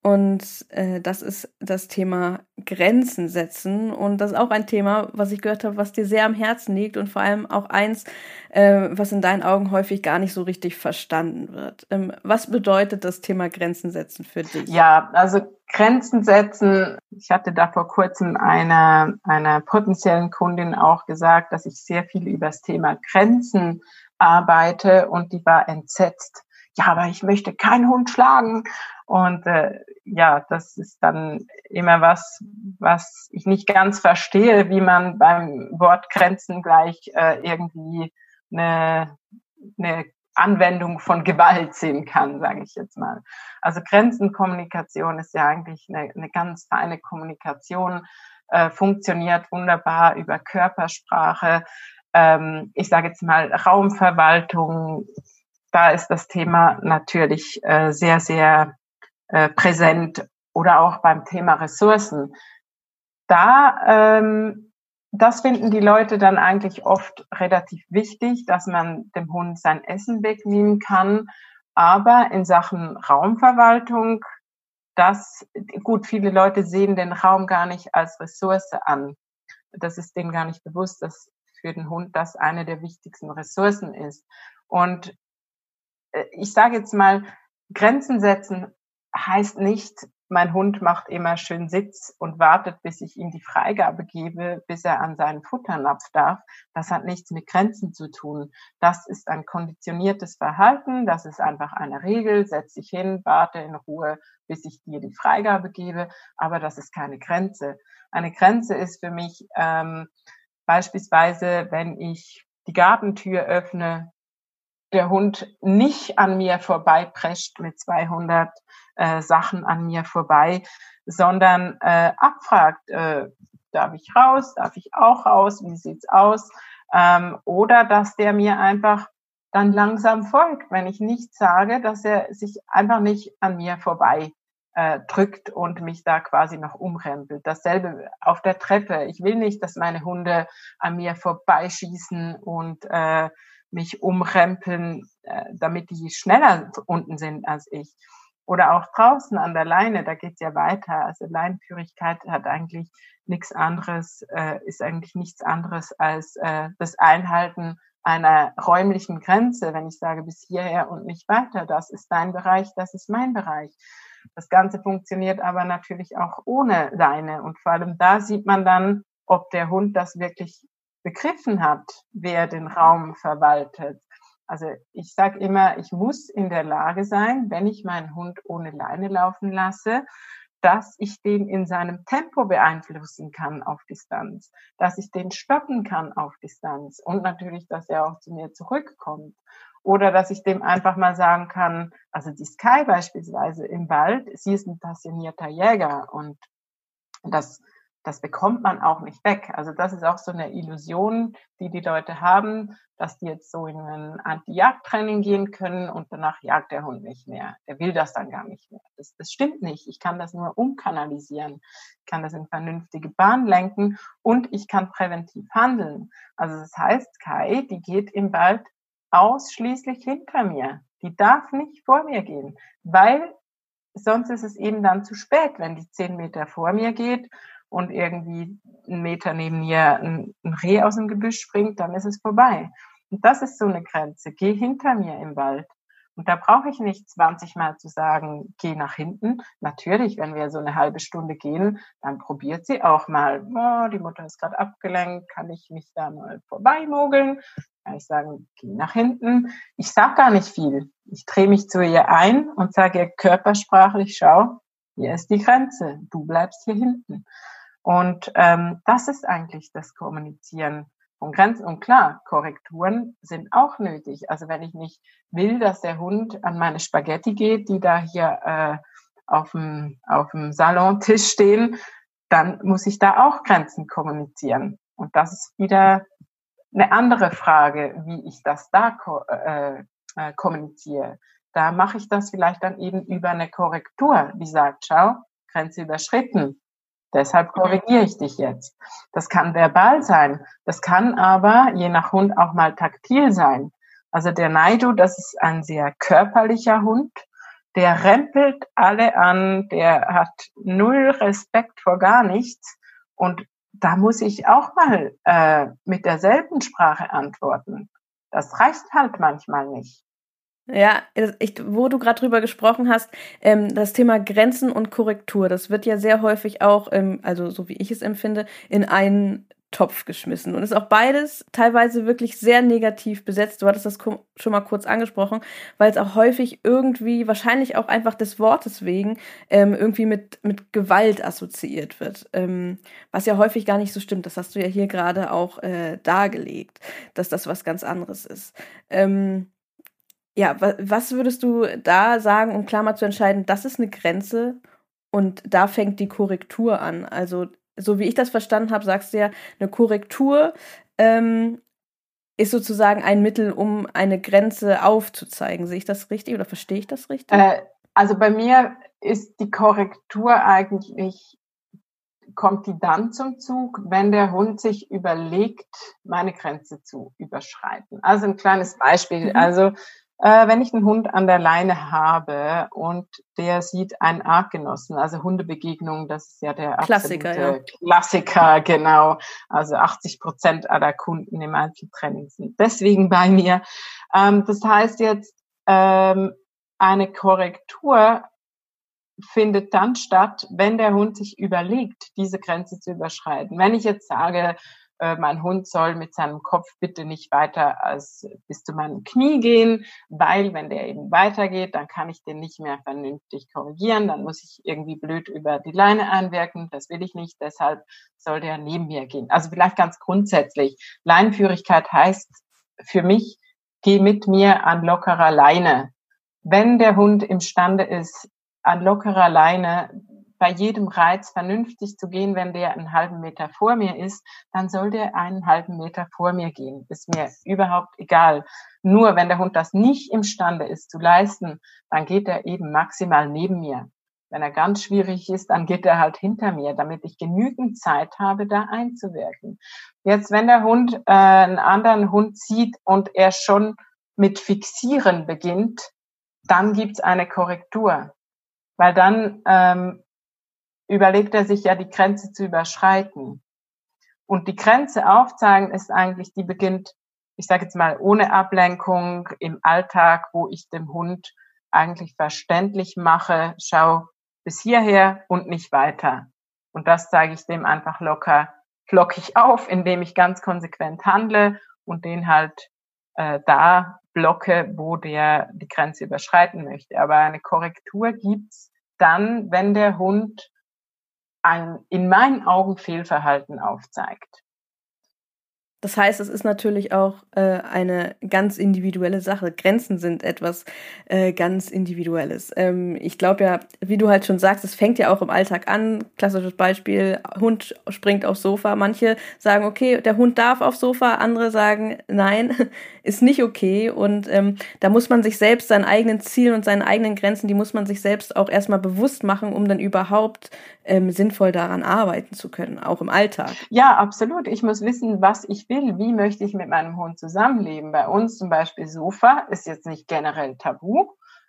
Und äh, das ist das Thema Grenzen setzen. Und das ist auch ein Thema, was ich gehört habe, was dir sehr am Herzen liegt und vor allem auch eins, äh, was in deinen Augen häufig gar nicht so richtig verstanden wird. Ähm, was bedeutet das Thema Grenzen setzen für dich? Ja, also Grenzen setzen. Ich hatte da vor kurzem einer, einer potenziellen Kundin auch gesagt, dass ich sehr viel über das Thema Grenzen arbeite und die war entsetzt. Ja, aber ich möchte keinen Hund schlagen und äh, ja, das ist dann immer was, was ich nicht ganz verstehe, wie man beim Wort Grenzen gleich äh, irgendwie eine, eine Anwendung von Gewalt sehen kann, sage ich jetzt mal. Also Grenzenkommunikation ist ja eigentlich eine, eine ganz feine Kommunikation, äh, funktioniert wunderbar über Körpersprache. Ähm, ich sage jetzt mal Raumverwaltung. Da ist das Thema natürlich äh, sehr, sehr äh, präsent oder auch beim Thema Ressourcen. Da, ähm, das finden die Leute dann eigentlich oft relativ wichtig, dass man dem Hund sein Essen wegnehmen kann. Aber in Sachen Raumverwaltung, das, gut, viele Leute sehen den Raum gar nicht als Ressource an. Das ist denen gar nicht bewusst, dass für den Hund das eine der wichtigsten Ressourcen ist. Und äh, ich sage jetzt mal, Grenzen setzen heißt nicht, mein Hund macht immer schön Sitz und wartet, bis ich ihm die Freigabe gebe, bis er an seinen Futternapf darf. Das hat nichts mit Grenzen zu tun. Das ist ein konditioniertes Verhalten. Das ist einfach eine Regel. Setz dich hin, warte in Ruhe, bis ich dir die Freigabe gebe. Aber das ist keine Grenze. Eine Grenze ist für mich ähm, beispielsweise, wenn ich die Gartentür öffne, der Hund nicht an mir vorbeiprescht mit 200 äh, Sachen an mir vorbei, sondern äh, abfragt, äh, darf ich raus, darf ich auch raus, wie sieht's aus? Ähm, oder dass der mir einfach dann langsam folgt, wenn ich nicht sage, dass er sich einfach nicht an mir vorbei äh, drückt und mich da quasi noch umrempelt. Dasselbe auf der Treppe. Ich will nicht, dass meine Hunde an mir vorbeischießen und äh, mich umrempeln, äh, damit die schneller unten sind als ich. Oder auch draußen an der Leine, da geht's ja weiter. Also Leinführigkeit hat eigentlich nichts anderes, äh, ist eigentlich nichts anderes als äh, das Einhalten einer räumlichen Grenze. Wenn ich sage bis hierher und nicht weiter, das ist dein Bereich, das ist mein Bereich. Das Ganze funktioniert aber natürlich auch ohne Leine. Und vor allem da sieht man dann, ob der Hund das wirklich begriffen hat, wer den Raum verwaltet. Also ich sage immer, ich muss in der Lage sein, wenn ich meinen Hund ohne Leine laufen lasse, dass ich den in seinem Tempo beeinflussen kann auf Distanz, dass ich den stoppen kann auf Distanz und natürlich, dass er auch zu mir zurückkommt. Oder dass ich dem einfach mal sagen kann, also die Sky beispielsweise im Wald, sie ist ein passionierter Jäger und das das bekommt man auch nicht weg. Also das ist auch so eine Illusion, die die Leute haben, dass die jetzt so in ein Anti-Jagd-Training gehen können und danach jagt der Hund nicht mehr. Der will das dann gar nicht mehr. Das, das stimmt nicht. Ich kann das nur umkanalisieren. Ich kann das in vernünftige Bahn lenken und ich kann präventiv handeln. Also das heißt, Kai, die geht im Wald ausschließlich hinter mir. Die darf nicht vor mir gehen, weil sonst ist es eben dann zu spät, wenn die zehn Meter vor mir geht und irgendwie einen Meter neben mir ein, ein Reh aus dem Gebüsch springt, dann ist es vorbei. Und das ist so eine Grenze. Geh hinter mir im Wald. Und da brauche ich nicht 20 Mal zu sagen, geh nach hinten. Natürlich, wenn wir so eine halbe Stunde gehen, dann probiert sie auch mal, oh, die Mutter ist gerade abgelenkt, kann ich mich da mal vorbeimogeln? Kann ich sagen, geh nach hinten. Ich sag gar nicht viel. Ich drehe mich zu ihr ein und sage ihr körpersprachlich, schau, hier ist die Grenze, du bleibst hier hinten. Und ähm, das ist eigentlich das Kommunizieren von Grenzen. Und klar, Korrekturen sind auch nötig. Also wenn ich nicht will, dass der Hund an meine Spaghetti geht, die da hier äh, auf dem, auf dem Salontisch stehen, dann muss ich da auch Grenzen kommunizieren. Und das ist wieder eine andere Frage, wie ich das da äh, äh, kommuniziere. Da mache ich das vielleicht dann eben über eine Korrektur, die sagt, schau, Grenze überschritten. Deshalb korrigiere ich dich jetzt. Das kann verbal sein. Das kann aber je nach Hund auch mal taktil sein. Also der Naidu, das ist ein sehr körperlicher Hund. Der rempelt alle an, der hat null Respekt vor gar nichts. Und da muss ich auch mal äh, mit derselben Sprache antworten. Das reicht halt manchmal nicht. Ja, ich, wo du gerade drüber gesprochen hast, ähm, das Thema Grenzen und Korrektur, das wird ja sehr häufig auch, ähm, also so wie ich es empfinde, in einen Topf geschmissen und ist auch beides teilweise wirklich sehr negativ besetzt. Du hattest das schon mal kurz angesprochen, weil es auch häufig irgendwie, wahrscheinlich auch einfach des Wortes wegen, ähm, irgendwie mit, mit Gewalt assoziiert wird. Ähm, was ja häufig gar nicht so stimmt. Das hast du ja hier gerade auch äh, dargelegt, dass das was ganz anderes ist. Ähm, ja, was würdest du da sagen, um klar mal zu entscheiden, das ist eine Grenze und da fängt die Korrektur an? Also, so wie ich das verstanden habe, sagst du ja, eine Korrektur ähm, ist sozusagen ein Mittel, um eine Grenze aufzuzeigen. Sehe ich das richtig oder verstehe ich das richtig? Äh, also bei mir ist die Korrektur eigentlich, kommt die dann zum Zug, wenn der Hund sich überlegt, meine Grenze zu überschreiten. Also ein kleines Beispiel. Mhm. Also äh, wenn ich einen Hund an der Leine habe und der sieht einen Artgenossen, also Hundebegegnung, das ist ja der Klassiker, ja. Klassiker, genau. Also 80 Prozent aller Kunden im Einzeltraining sind deswegen bei mir. Ähm, das heißt jetzt, ähm, eine Korrektur findet dann statt, wenn der Hund sich überlegt, diese Grenze zu überschreiten. Wenn ich jetzt sage, mein Hund soll mit seinem Kopf bitte nicht weiter als bis zu meinem Knie gehen, weil wenn der eben weitergeht, dann kann ich den nicht mehr vernünftig korrigieren, dann muss ich irgendwie blöd über die Leine einwirken, das will ich nicht, deshalb soll der neben mir gehen. Also vielleicht ganz grundsätzlich, Leinenführigkeit heißt für mich, geh mit mir an lockerer Leine. Wenn der Hund imstande ist, an lockerer Leine bei jedem Reiz vernünftig zu gehen, wenn der einen halben Meter vor mir ist, dann soll der einen halben Meter vor mir gehen. Ist mir überhaupt egal. Nur wenn der Hund das nicht imstande ist zu leisten, dann geht er eben maximal neben mir. Wenn er ganz schwierig ist, dann geht er halt hinter mir, damit ich genügend Zeit habe, da einzuwirken. Jetzt, wenn der Hund äh, einen anderen Hund sieht und er schon mit Fixieren beginnt, dann gibt's eine Korrektur. Weil dann ähm, überlegt er sich ja, die Grenze zu überschreiten. Und die Grenze aufzeigen ist eigentlich, die beginnt, ich sage jetzt mal, ohne Ablenkung im Alltag, wo ich dem Hund eigentlich verständlich mache, schau bis hierher und nicht weiter. Und das zeige ich dem einfach locker flockig auf, indem ich ganz konsequent handle und den halt äh, da blocke, wo der die Grenze überschreiten möchte. Aber eine Korrektur gibt's dann, wenn der Hund ein in meinen Augen Fehlverhalten aufzeigt. Das heißt, es ist natürlich auch äh, eine ganz individuelle Sache. Grenzen sind etwas äh, ganz Individuelles. Ähm, ich glaube ja, wie du halt schon sagst, es fängt ja auch im Alltag an. Klassisches Beispiel, Hund springt aufs Sofa. Manche sagen, okay, der Hund darf aufs Sofa, andere sagen, nein, ist nicht okay. Und ähm, da muss man sich selbst seinen eigenen Zielen und seinen eigenen Grenzen, die muss man sich selbst auch erstmal bewusst machen, um dann überhaupt ähm, sinnvoll daran arbeiten zu können, auch im Alltag. Ja, absolut. Ich muss wissen, was ich will. Wie möchte ich mit meinem Hund zusammenleben? Bei uns zum Beispiel Sofa ist jetzt nicht generell tabu.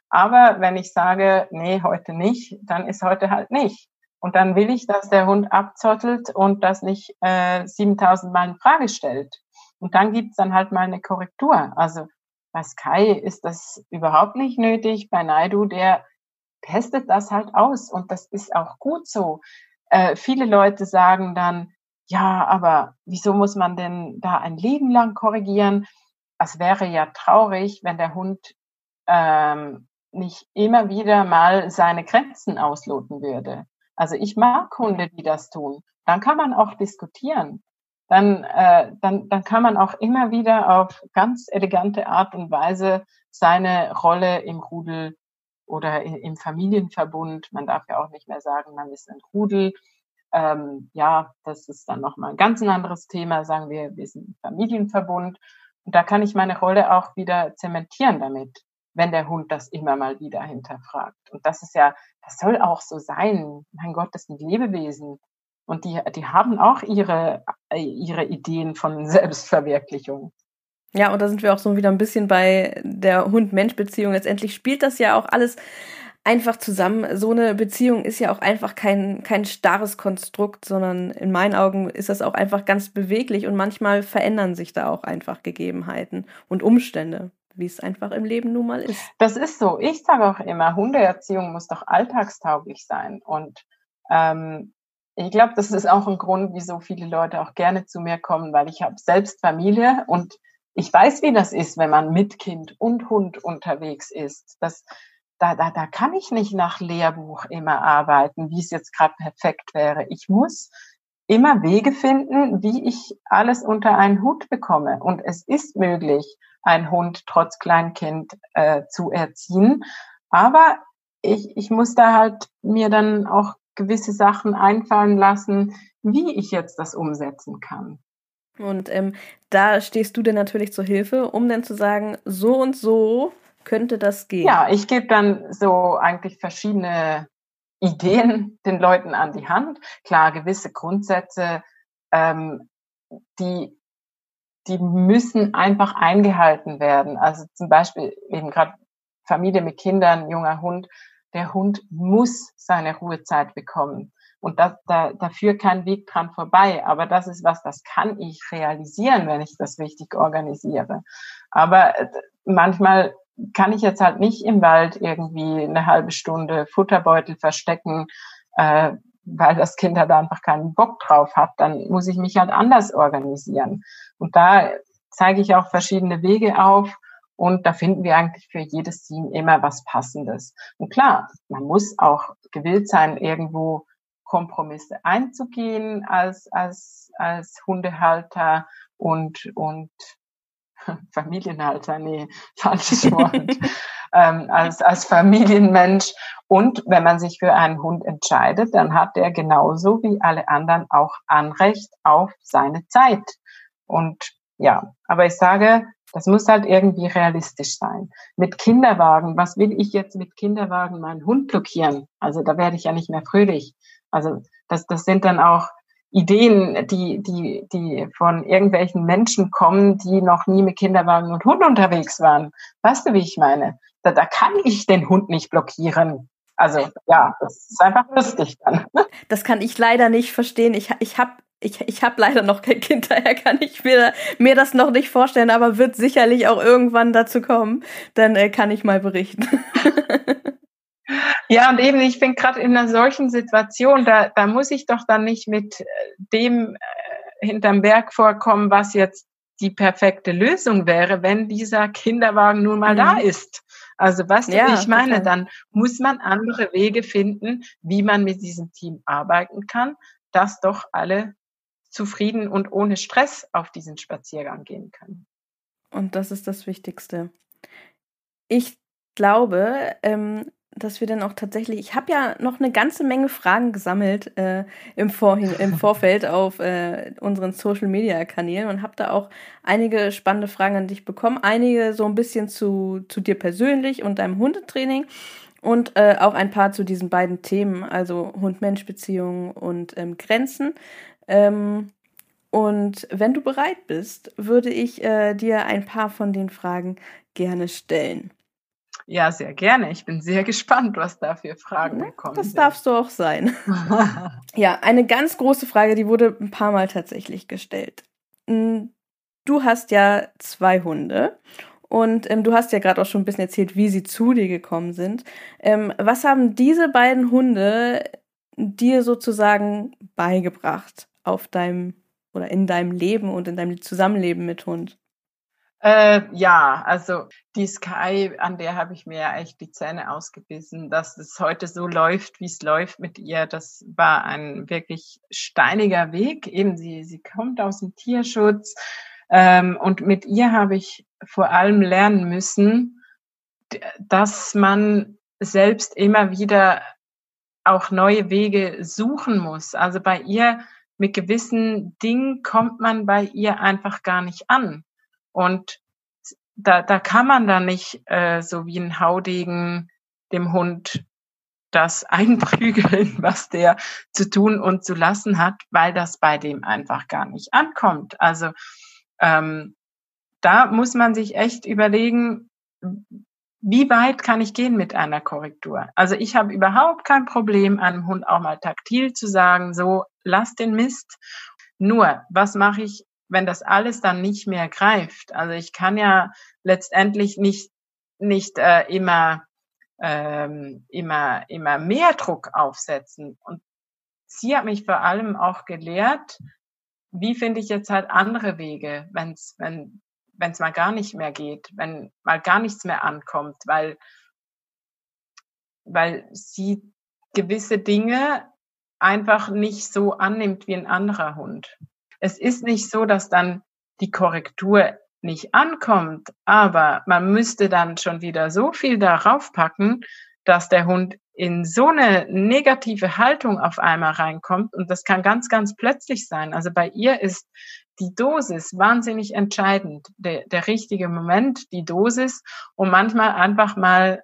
Aber wenn ich sage, nee, heute nicht, dann ist heute halt nicht. Und dann will ich, dass der Hund abzottelt und das nicht äh, 7000 Mal in Frage stellt. Und dann gibt's dann halt mal eine Korrektur. Also bei Sky ist das überhaupt nicht nötig. Bei Naidu, der testet das halt aus und das ist auch gut so. Äh, viele Leute sagen dann, ja, aber wieso muss man denn da ein Leben lang korrigieren? Es wäre ja traurig, wenn der Hund ähm, nicht immer wieder mal seine Grenzen ausloten würde. Also ich mag Hunde, die das tun. Dann kann man auch diskutieren. Dann, äh, dann, dann kann man auch immer wieder auf ganz elegante Art und Weise seine Rolle im Rudel oder im Familienverbund, man darf ja auch nicht mehr sagen, man ist ein Rudel, ähm, ja, das ist dann nochmal ein ganz anderes Thema. Sagen wir, wir sind Familienverbund. Und da kann ich meine Rolle auch wieder zementieren damit, wenn der Hund das immer mal wieder hinterfragt. Und das ist ja, das soll auch so sein. Mein Gott, das sind Lebewesen. Und die, die haben auch ihre, ihre Ideen von Selbstverwirklichung. Ja, und da sind wir auch so wieder ein bisschen bei der Hund-Mensch-Beziehung. Letztendlich spielt das ja auch alles einfach zusammen. So eine Beziehung ist ja auch einfach kein, kein starres Konstrukt, sondern in meinen Augen ist das auch einfach ganz beweglich und manchmal verändern sich da auch einfach Gegebenheiten und Umstände, wie es einfach im Leben nun mal ist. Das ist so. Ich sage auch immer, Hundeerziehung muss doch alltagstauglich sein. Und ähm, ich glaube, das ist auch ein Grund, wieso viele Leute auch gerne zu mir kommen, weil ich habe selbst Familie und ich weiß, wie das ist, wenn man mit Kind und Hund unterwegs ist. Das, da, da, da kann ich nicht nach Lehrbuch immer arbeiten, wie es jetzt gerade perfekt wäre. Ich muss immer Wege finden, wie ich alles unter einen Hut bekomme. Und es ist möglich, einen Hund trotz Kleinkind äh, zu erziehen. Aber ich, ich muss da halt mir dann auch gewisse Sachen einfallen lassen, wie ich jetzt das umsetzen kann. Und ähm, da stehst du dir natürlich zur Hilfe, um dann zu sagen, so und so könnte das gehen? Ja, ich gebe dann so eigentlich verschiedene Ideen den Leuten an die Hand. Klar, gewisse Grundsätze, ähm, die, die müssen einfach eingehalten werden. Also zum Beispiel eben gerade Familie mit Kindern, junger Hund. Der Hund muss seine Ruhezeit bekommen. Und das, da, dafür kein Weg dran vorbei. Aber das ist was, das kann ich realisieren, wenn ich das richtig organisiere. Aber äh, manchmal kann ich jetzt halt nicht im Wald irgendwie eine halbe Stunde Futterbeutel verstecken, äh, weil das Kind halt einfach keinen Bock drauf hat. Dann muss ich mich halt anders organisieren. Und da zeige ich auch verschiedene Wege auf. Und da finden wir eigentlich für jedes Team immer was Passendes. Und klar, man muss auch gewillt sein, irgendwo Kompromisse einzugehen als, als, als Hundehalter und, und Familienhalter, nee, falsches Wort, ähm, als, als Familienmensch. Und wenn man sich für einen Hund entscheidet, dann hat er genauso wie alle anderen auch Anrecht auf seine Zeit. Und ja, aber ich sage, das muss halt irgendwie realistisch sein. Mit Kinderwagen, was will ich jetzt mit Kinderwagen meinen Hund blockieren? Also da werde ich ja nicht mehr fröhlich. Also das, das sind dann auch Ideen, die, die, die von irgendwelchen Menschen kommen, die noch nie mit Kinderwagen und Hund unterwegs waren. Weißt du, wie ich meine? Da, da kann ich den Hund nicht blockieren. Also ja, das ist einfach lustig dann. Das kann ich leider nicht verstehen. Ich, ich habe ich, ich hab leider noch kein Kind, daher kann ich mir, mir das noch nicht vorstellen, aber wird sicherlich auch irgendwann dazu kommen. Dann äh, kann ich mal berichten. Ja, und eben, ich bin gerade in einer solchen Situation, da, da muss ich doch dann nicht mit äh, dem äh, hinterm Berg vorkommen, was jetzt die perfekte Lösung wäre, wenn dieser Kinderwagen nun mal mhm. da ist. Also was ja, ich meine, okay. dann muss man andere Wege finden, wie man mit diesem Team arbeiten kann, dass doch alle zufrieden und ohne Stress auf diesen Spaziergang gehen können. Und das ist das Wichtigste. Ich glaube, ähm, dass wir dann auch tatsächlich, ich habe ja noch eine ganze Menge Fragen gesammelt äh, im, Vorhin, im Vorfeld auf äh, unseren Social-Media-Kanälen und habe da auch einige spannende Fragen an dich bekommen. Einige so ein bisschen zu, zu dir persönlich und deinem Hundetraining und äh, auch ein paar zu diesen beiden Themen, also Hund-Mensch-Beziehungen und ähm, Grenzen. Ähm, und wenn du bereit bist, würde ich äh, dir ein paar von den Fragen gerne stellen. Ja, sehr gerne. Ich bin sehr gespannt, was da für Fragen kommen. Das sind. darfst du auch sein. ja, eine ganz große Frage, die wurde ein paar Mal tatsächlich gestellt. Hm, du hast ja zwei Hunde und ähm, du hast ja gerade auch schon ein bisschen erzählt, wie sie zu dir gekommen sind. Ähm, was haben diese beiden Hunde dir sozusagen beigebracht auf deinem oder in deinem Leben und in deinem Zusammenleben mit Hund? Äh, ja, also die Sky, an der habe ich mir ja echt die Zähne ausgebissen, dass es heute so läuft, wie es läuft mit ihr. Das war ein wirklich steiniger Weg. Eben sie, sie kommt aus dem Tierschutz ähm, und mit ihr habe ich vor allem lernen müssen, dass man selbst immer wieder auch neue Wege suchen muss. Also bei ihr mit gewissen Dingen kommt man bei ihr einfach gar nicht an. Und da, da kann man dann nicht äh, so wie ein Haudegen dem Hund das einprügeln, was der zu tun und zu lassen hat, weil das bei dem einfach gar nicht ankommt. Also ähm, da muss man sich echt überlegen, wie weit kann ich gehen mit einer Korrektur? Also ich habe überhaupt kein Problem, einem Hund auch mal taktil zu sagen, so lass den Mist. Nur, was mache ich, wenn das alles dann nicht mehr greift? Also ich kann ja letztendlich nicht nicht äh, immer ähm, immer, immer mehr Druck aufsetzen. Und sie hat mich vor allem auch gelehrt, wie finde ich jetzt halt andere Wege, wenn's, wenn wenn es mal gar nicht mehr geht, wenn mal gar nichts mehr ankommt, weil, weil sie gewisse Dinge einfach nicht so annimmt wie ein anderer Hund. Es ist nicht so, dass dann die Korrektur nicht ankommt, aber man müsste dann schon wieder so viel darauf packen, dass der Hund in so eine negative Haltung auf einmal reinkommt und das kann ganz, ganz plötzlich sein. Also bei ihr ist die Dosis wahnsinnig entscheidend, der, der richtige Moment, die Dosis und manchmal einfach mal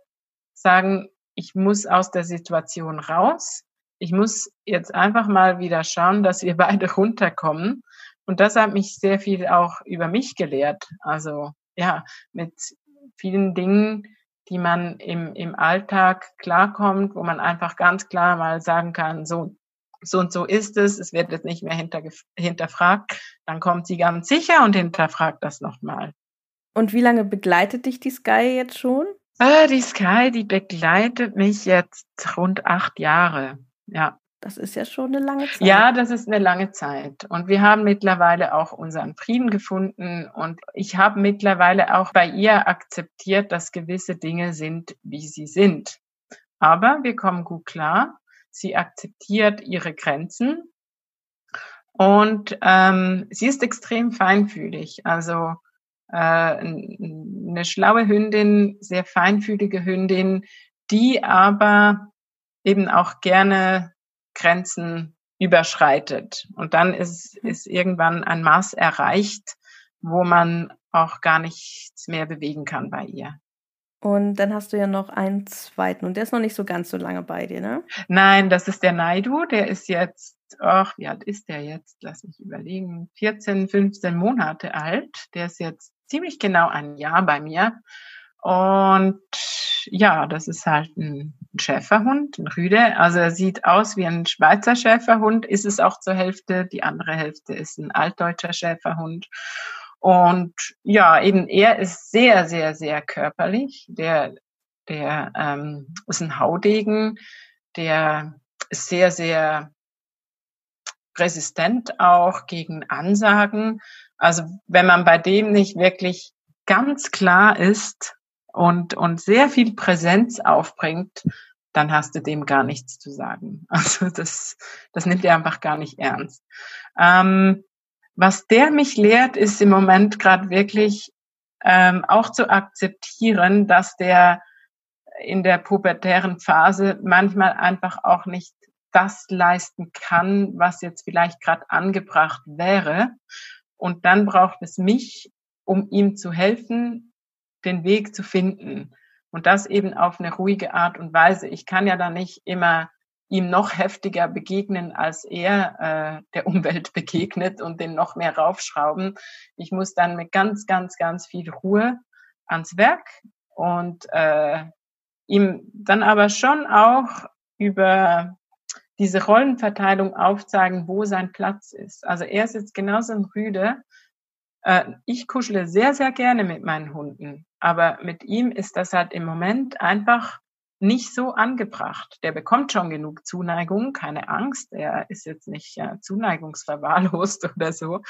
sagen, ich muss aus der Situation raus. Ich muss jetzt einfach mal wieder schauen, dass wir beide runterkommen und das hat mich sehr viel auch über mich gelehrt. Also ja, mit vielen Dingen, die man im, im Alltag klarkommt, wo man einfach ganz klar mal sagen kann, so, so und so ist es, es wird jetzt nicht mehr hinter, hinterfragt, dann kommt sie ganz sicher und hinterfragt das nochmal. Und wie lange begleitet dich die Sky jetzt schon? Ah, die Sky, die begleitet mich jetzt rund acht Jahre. Ja. Das ist ja schon eine lange Zeit. Ja, das ist eine lange Zeit. Und wir haben mittlerweile auch unseren Frieden gefunden. Und ich habe mittlerweile auch bei ihr akzeptiert, dass gewisse Dinge sind, wie sie sind. Aber wir kommen gut klar. Sie akzeptiert ihre Grenzen. Und ähm, sie ist extrem feinfühlig. Also äh, eine schlaue Hündin, sehr feinfühlige Hündin, die aber eben auch gerne Grenzen überschreitet. Und dann ist, ist irgendwann ein Maß erreicht, wo man auch gar nichts mehr bewegen kann bei ihr. Und dann hast du ja noch einen zweiten und der ist noch nicht so ganz so lange bei dir, ne? Nein, das ist der Naidu, der ist jetzt, ach, wie alt ist der jetzt? Lass mich überlegen, 14, 15 Monate alt. Der ist jetzt ziemlich genau ein Jahr bei mir. Und ja, das ist halt ein Schäferhund, ein Rüde. Also er sieht aus wie ein Schweizer Schäferhund, ist es auch zur Hälfte. Die andere Hälfte ist ein altdeutscher Schäferhund. Und ja, eben er ist sehr, sehr, sehr körperlich. Der, der ähm, ist ein Haudegen, der ist sehr, sehr resistent auch gegen Ansagen. Also wenn man bei dem nicht wirklich ganz klar ist, und, und sehr viel Präsenz aufbringt, dann hast du dem gar nichts zu sagen. Also das, das nimmt er einfach gar nicht ernst. Ähm, was der mich lehrt, ist im Moment gerade wirklich ähm, auch zu akzeptieren, dass der in der pubertären Phase manchmal einfach auch nicht das leisten kann, was jetzt vielleicht gerade angebracht wäre. Und dann braucht es mich, um ihm zu helfen, den Weg zu finden. Und das eben auf eine ruhige Art und Weise. Ich kann ja da nicht immer ihm noch heftiger begegnen, als er äh, der Umwelt begegnet und den noch mehr raufschrauben. Ich muss dann mit ganz, ganz, ganz viel Ruhe ans Werk und äh, ihm dann aber schon auch über diese Rollenverteilung aufzeigen, wo sein Platz ist. Also er ist jetzt genauso ein Rüde. Äh, ich kuschle sehr, sehr gerne mit meinen Hunden. Aber mit ihm ist das halt im Moment einfach nicht so angebracht. Der bekommt schon genug Zuneigung, keine Angst. Er ist jetzt nicht ja, zuneigungsverwahrlost oder so.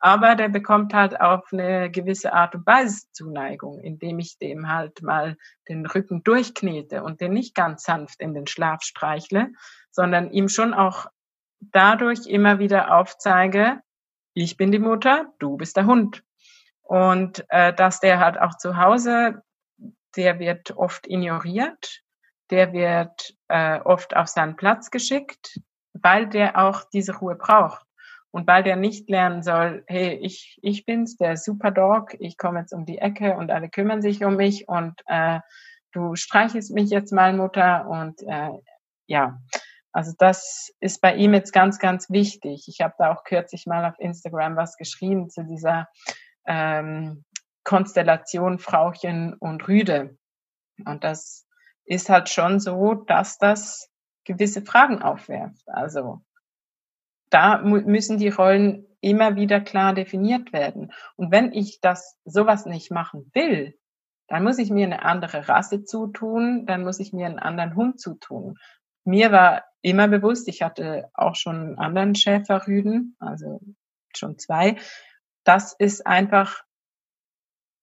Aber der bekommt halt auf eine gewisse Art und Weise Zuneigung, indem ich dem halt mal den Rücken durchknete und den nicht ganz sanft in den Schlaf streichle, sondern ihm schon auch dadurch immer wieder aufzeige, ich bin die Mutter, du bist der Hund. Und äh, dass der halt auch zu Hause, der wird oft ignoriert. der wird äh, oft auf seinen Platz geschickt, weil der auch diese Ruhe braucht. Und weil der nicht lernen soll, hey, ich, ich bin's, der Superdog, ich komme jetzt um die Ecke und alle kümmern sich um mich und äh, du streichelst mich jetzt mal, Mutter. Und äh, ja, also das ist bei ihm jetzt ganz, ganz wichtig. Ich habe da auch kürzlich mal auf Instagram was geschrieben zu dieser ähm, Konstellation Frauchen und Rüde. Und das ist halt schon so, dass das gewisse Fragen aufwerft. Also da müssen die Rollen immer wieder klar definiert werden. Und wenn ich das sowas nicht machen will, dann muss ich mir eine andere Rasse zutun, dann muss ich mir einen anderen Hund zutun. Mir war immer bewusst, ich hatte auch schon einen anderen Schäferrüden, also schon zwei. Das ist einfach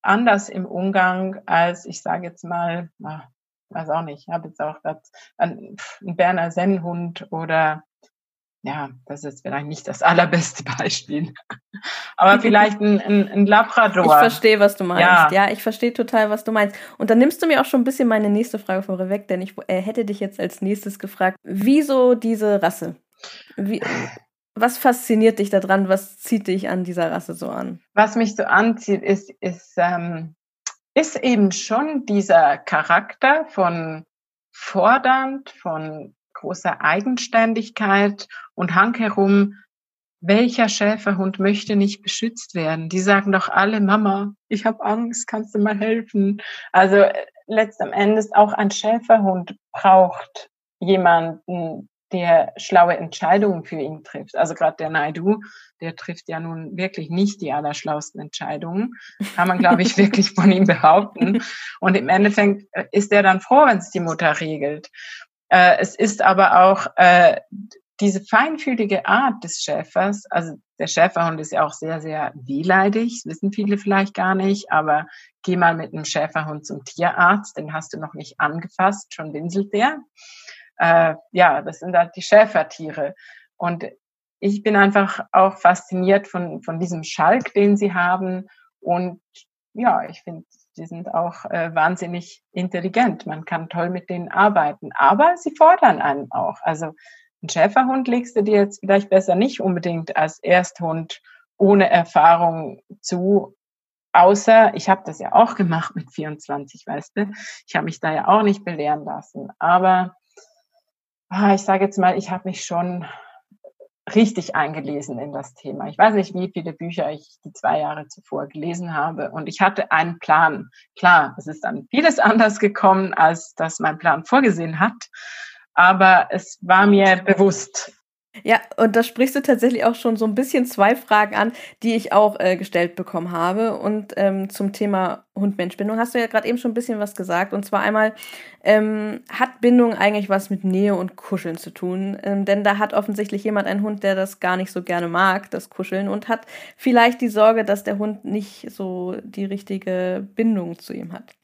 anders im Umgang als, ich sage jetzt mal, na, weiß auch nicht, ich habe jetzt auch einen, einen Berner Sennhund oder ja, das ist vielleicht nicht das allerbeste Beispiel. Aber vielleicht ein, ein, ein Labrador. Ich verstehe, was du meinst. Ja. ja, ich verstehe total, was du meinst. Und dann nimmst du mir auch schon ein bisschen meine nächste Frage vorweg, denn ich äh, hätte dich jetzt als nächstes gefragt, wieso diese Rasse? Wie, was fasziniert dich daran? Was zieht dich an dieser Rasse so an? Was mich so anzieht, ist, ist, ähm, ist eben schon dieser Charakter von fordernd, von großer Eigenständigkeit und Hang herum, welcher Schäferhund möchte nicht beschützt werden? Die sagen doch alle, Mama, ich habe Angst, kannst du mal helfen? Also äh, letzten Endes auch ein Schäferhund braucht jemanden, der schlaue Entscheidungen für ihn trifft. Also gerade der Naidu, der trifft ja nun wirklich nicht die allerschlausten Entscheidungen, kann man, glaube ich, wirklich von ihm behaupten. Und im Endeffekt äh, ist er dann froh, wenn es die Mutter regelt. Äh, es ist aber auch äh, diese feinfühlige Art des Schäfers, also der Schäferhund ist ja auch sehr, sehr wehleidig, wissen viele vielleicht gar nicht, aber geh mal mit einem Schäferhund zum Tierarzt, den hast du noch nicht angefasst, schon winselt der. Äh, ja, das sind halt die Schäfertiere. Und ich bin einfach auch fasziniert von, von diesem Schalk, den sie haben. Und ja, ich finde, die sind auch äh, wahnsinnig intelligent. Man kann toll mit denen arbeiten, aber sie fordern einen auch. Also ein Schäferhund legst du dir jetzt vielleicht besser nicht unbedingt als Ersthund ohne Erfahrung zu. Außer, ich habe das ja auch gemacht mit 24, weißt du. Ich habe mich da ja auch nicht belehren lassen. Aber ah, ich sage jetzt mal, ich habe mich schon richtig eingelesen in das Thema. Ich weiß nicht, wie viele Bücher ich die zwei Jahre zuvor gelesen habe und ich hatte einen Plan. Klar, es ist dann vieles anders gekommen, als das mein Plan vorgesehen hat, aber es war mir bewusst, ja, und da sprichst du tatsächlich auch schon so ein bisschen zwei Fragen an, die ich auch äh, gestellt bekommen habe. Und ähm, zum Thema Hund-Mensch-Bindung hast du ja gerade eben schon ein bisschen was gesagt. Und zwar einmal, ähm, hat Bindung eigentlich was mit Nähe und Kuscheln zu tun? Ähm, denn da hat offensichtlich jemand einen Hund, der das gar nicht so gerne mag, das Kuscheln, und hat vielleicht die Sorge, dass der Hund nicht so die richtige Bindung zu ihm hat.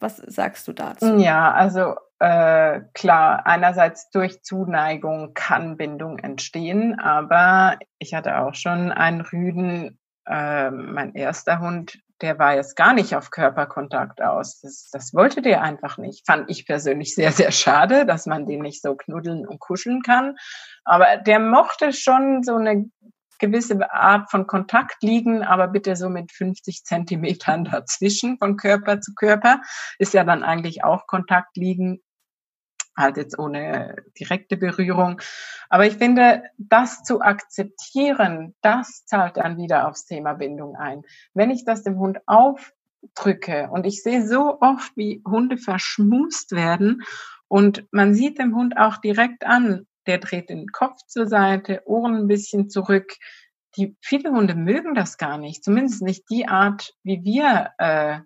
Was sagst du dazu? Ja, also äh, klar, einerseits durch Zuneigung kann Bindung entstehen, aber ich hatte auch schon einen Rüden, äh, mein erster Hund, der war jetzt gar nicht auf Körperkontakt aus. Das, das wollte der einfach nicht. Fand ich persönlich sehr, sehr schade, dass man den nicht so knuddeln und kuscheln kann. Aber der mochte schon so eine gewisse Art von Kontakt liegen, aber bitte so mit 50 Zentimetern dazwischen von Körper zu Körper ist ja dann eigentlich auch Kontakt liegen halt jetzt ohne direkte Berührung. Aber ich finde, das zu akzeptieren, das zahlt dann wieder aufs Thema Bindung ein. Wenn ich das dem Hund aufdrücke und ich sehe so oft, wie Hunde verschmust werden und man sieht dem Hund auch direkt an, der dreht den Kopf zur Seite, Ohren ein bisschen zurück. Die, viele Hunde mögen das gar nicht, zumindest nicht die Art, wie wir äh,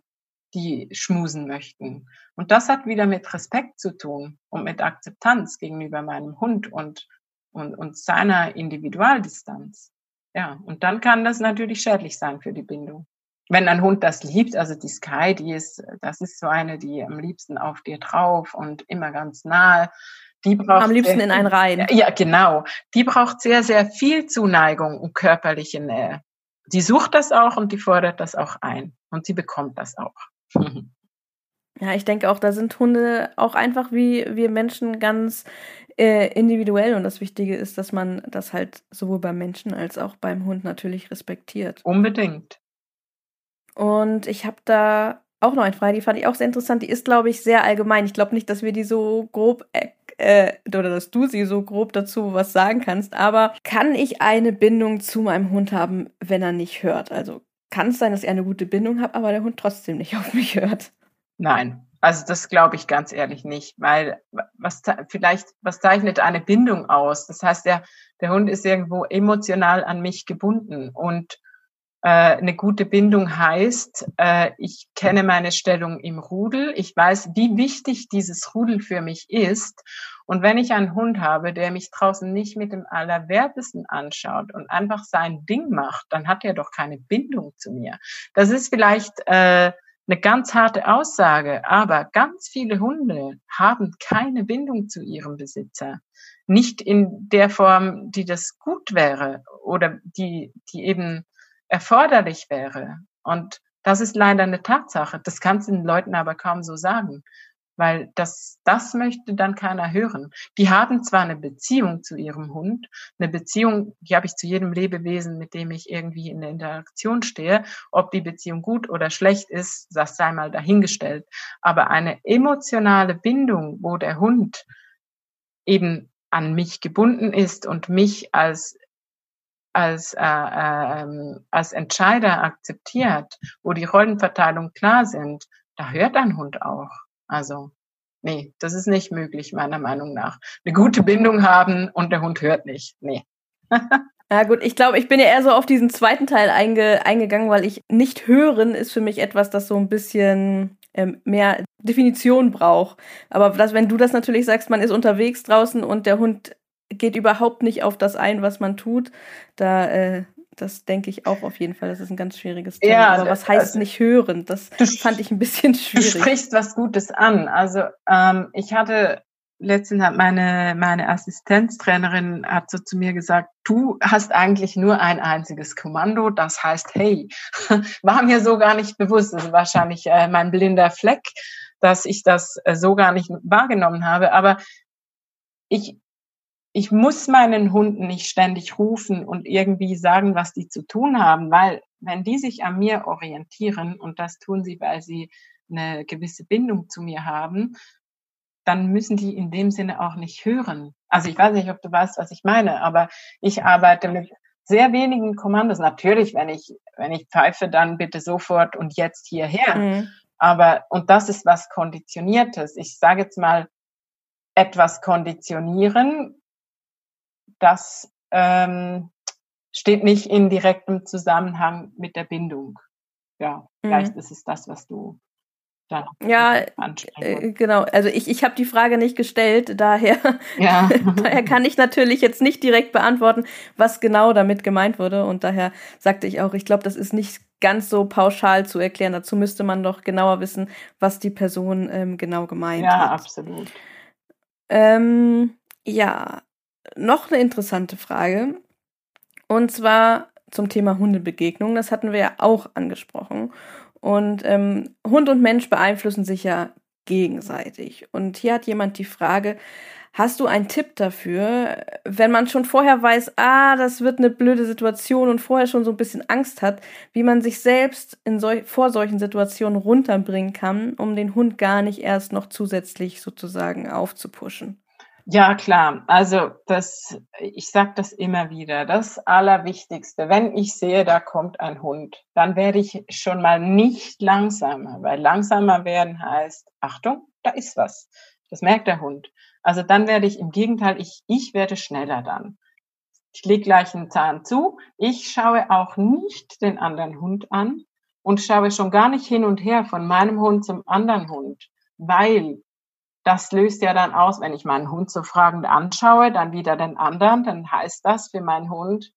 die schmusen möchten. Und das hat wieder mit Respekt zu tun und mit Akzeptanz gegenüber meinem Hund und, und, und seiner Individualdistanz. Ja, und dann kann das natürlich schädlich sein für die Bindung. Wenn ein Hund das liebt, also die Sky, die ist, das ist so eine, die am liebsten auf dir drauf und immer ganz nahe. Die braucht am liebsten sehr, in einen Reihen. Ja, genau. Die braucht sehr, sehr viel Zuneigung und körperliche Nähe. Die sucht das auch und die fordert das auch ein und sie bekommt das auch. Ja, ich denke auch, da sind Hunde auch einfach wie wir Menschen ganz äh, individuell und das Wichtige ist, dass man das halt sowohl beim Menschen als auch beim Hund natürlich respektiert. Unbedingt. Und ich habe da auch noch eine Frage, die fand ich auch sehr interessant. Die ist, glaube ich, sehr allgemein. Ich glaube nicht, dass wir die so grob äh, äh, oder dass du sie so grob dazu was sagen kannst. Aber kann ich eine Bindung zu meinem Hund haben, wenn er nicht hört? Also kann es sein, dass ich eine gute Bindung habe, aber der Hund trotzdem nicht auf mich hört? Nein, also das glaube ich ganz ehrlich nicht, weil was vielleicht was zeichnet eine Bindung aus? Das heißt, der der Hund ist irgendwo emotional an mich gebunden und eine gute Bindung heißt, äh, ich kenne meine Stellung im Rudel, ich weiß, wie wichtig dieses Rudel für mich ist. Und wenn ich einen Hund habe, der mich draußen nicht mit dem Allerwertesten anschaut und einfach sein Ding macht, dann hat er doch keine Bindung zu mir. Das ist vielleicht äh, eine ganz harte Aussage, aber ganz viele Hunde haben keine Bindung zu ihrem Besitzer. Nicht in der Form, die das gut wäre oder die, die eben erforderlich wäre. Und das ist leider eine Tatsache. Das kannst du den Leuten aber kaum so sagen, weil das, das möchte dann keiner hören. Die haben zwar eine Beziehung zu ihrem Hund, eine Beziehung, die habe ich zu jedem Lebewesen, mit dem ich irgendwie in der Interaktion stehe. Ob die Beziehung gut oder schlecht ist, das sei mal dahingestellt. Aber eine emotionale Bindung, wo der Hund eben an mich gebunden ist und mich als als, äh, äh, als Entscheider akzeptiert, wo die Rollenverteilung klar sind, da hört ein Hund auch. Also, nee, das ist nicht möglich, meiner Meinung nach. Eine gute Bindung haben und der Hund hört nicht. Nee. Ja gut, ich glaube, ich bin ja eher so auf diesen zweiten Teil einge eingegangen, weil ich nicht hören ist für mich etwas, das so ein bisschen ähm, mehr Definition braucht. Aber das, wenn du das natürlich sagst, man ist unterwegs draußen und der Hund geht überhaupt nicht auf das ein, was man tut. Da, äh, das denke ich auch auf jeden Fall. Das ist ein ganz schwieriges Thema. Ja, Aber was heißt also, nicht hören? Das fand ich ein bisschen schwierig. Du sprichst was Gutes an. Also ähm, ich hatte letztens hat meine meine Assistenztrainerin hat so zu mir gesagt, du hast eigentlich nur ein einziges Kommando, das heißt Hey. War mir so gar nicht bewusst. Das ist wahrscheinlich äh, mein blinder Fleck, dass ich das äh, so gar nicht wahrgenommen habe. Aber ich ich muss meinen Hunden nicht ständig rufen und irgendwie sagen, was die zu tun haben, weil wenn die sich an mir orientieren und das tun sie, weil sie eine gewisse Bindung zu mir haben, dann müssen die in dem Sinne auch nicht hören. Also ich weiß nicht, ob du weißt, was ich meine, aber ich arbeite mit sehr wenigen Kommandos. Natürlich, wenn ich, wenn ich pfeife, dann bitte sofort und jetzt hierher. Mhm. Aber, und das ist was Konditioniertes. Ich sage jetzt mal, etwas konditionieren das ähm, steht nicht in direktem Zusammenhang mit der Bindung. Ja, vielleicht mhm. ist es das, was du da ja, äh, genau. Also ich, ich habe die Frage nicht gestellt, daher, ja. daher kann ich natürlich jetzt nicht direkt beantworten, was genau damit gemeint wurde. Und daher sagte ich auch, ich glaube, das ist nicht ganz so pauschal zu erklären. Dazu müsste man doch genauer wissen, was die Person ähm, genau gemeint ja, hat. Ja, absolut. Ähm, ja, noch eine interessante Frage. Und zwar zum Thema Hundebegegnung. Das hatten wir ja auch angesprochen. Und ähm, Hund und Mensch beeinflussen sich ja gegenseitig. Und hier hat jemand die Frage, hast du einen Tipp dafür, wenn man schon vorher weiß, ah, das wird eine blöde Situation und vorher schon so ein bisschen Angst hat, wie man sich selbst in sol vor solchen Situationen runterbringen kann, um den Hund gar nicht erst noch zusätzlich sozusagen aufzupuschen? Ja, klar. Also das, ich sage das immer wieder. Das Allerwichtigste, wenn ich sehe, da kommt ein Hund, dann werde ich schon mal nicht langsamer, weil langsamer werden heißt, Achtung, da ist was. Das merkt der Hund. Also dann werde ich im Gegenteil, ich, ich werde schneller dann. Ich lege gleich einen Zahn zu. Ich schaue auch nicht den anderen Hund an und schaue schon gar nicht hin und her von meinem Hund zum anderen Hund, weil das löst ja dann aus, wenn ich meinen Hund so fragend anschaue, dann wieder den anderen, dann heißt das für meinen Hund,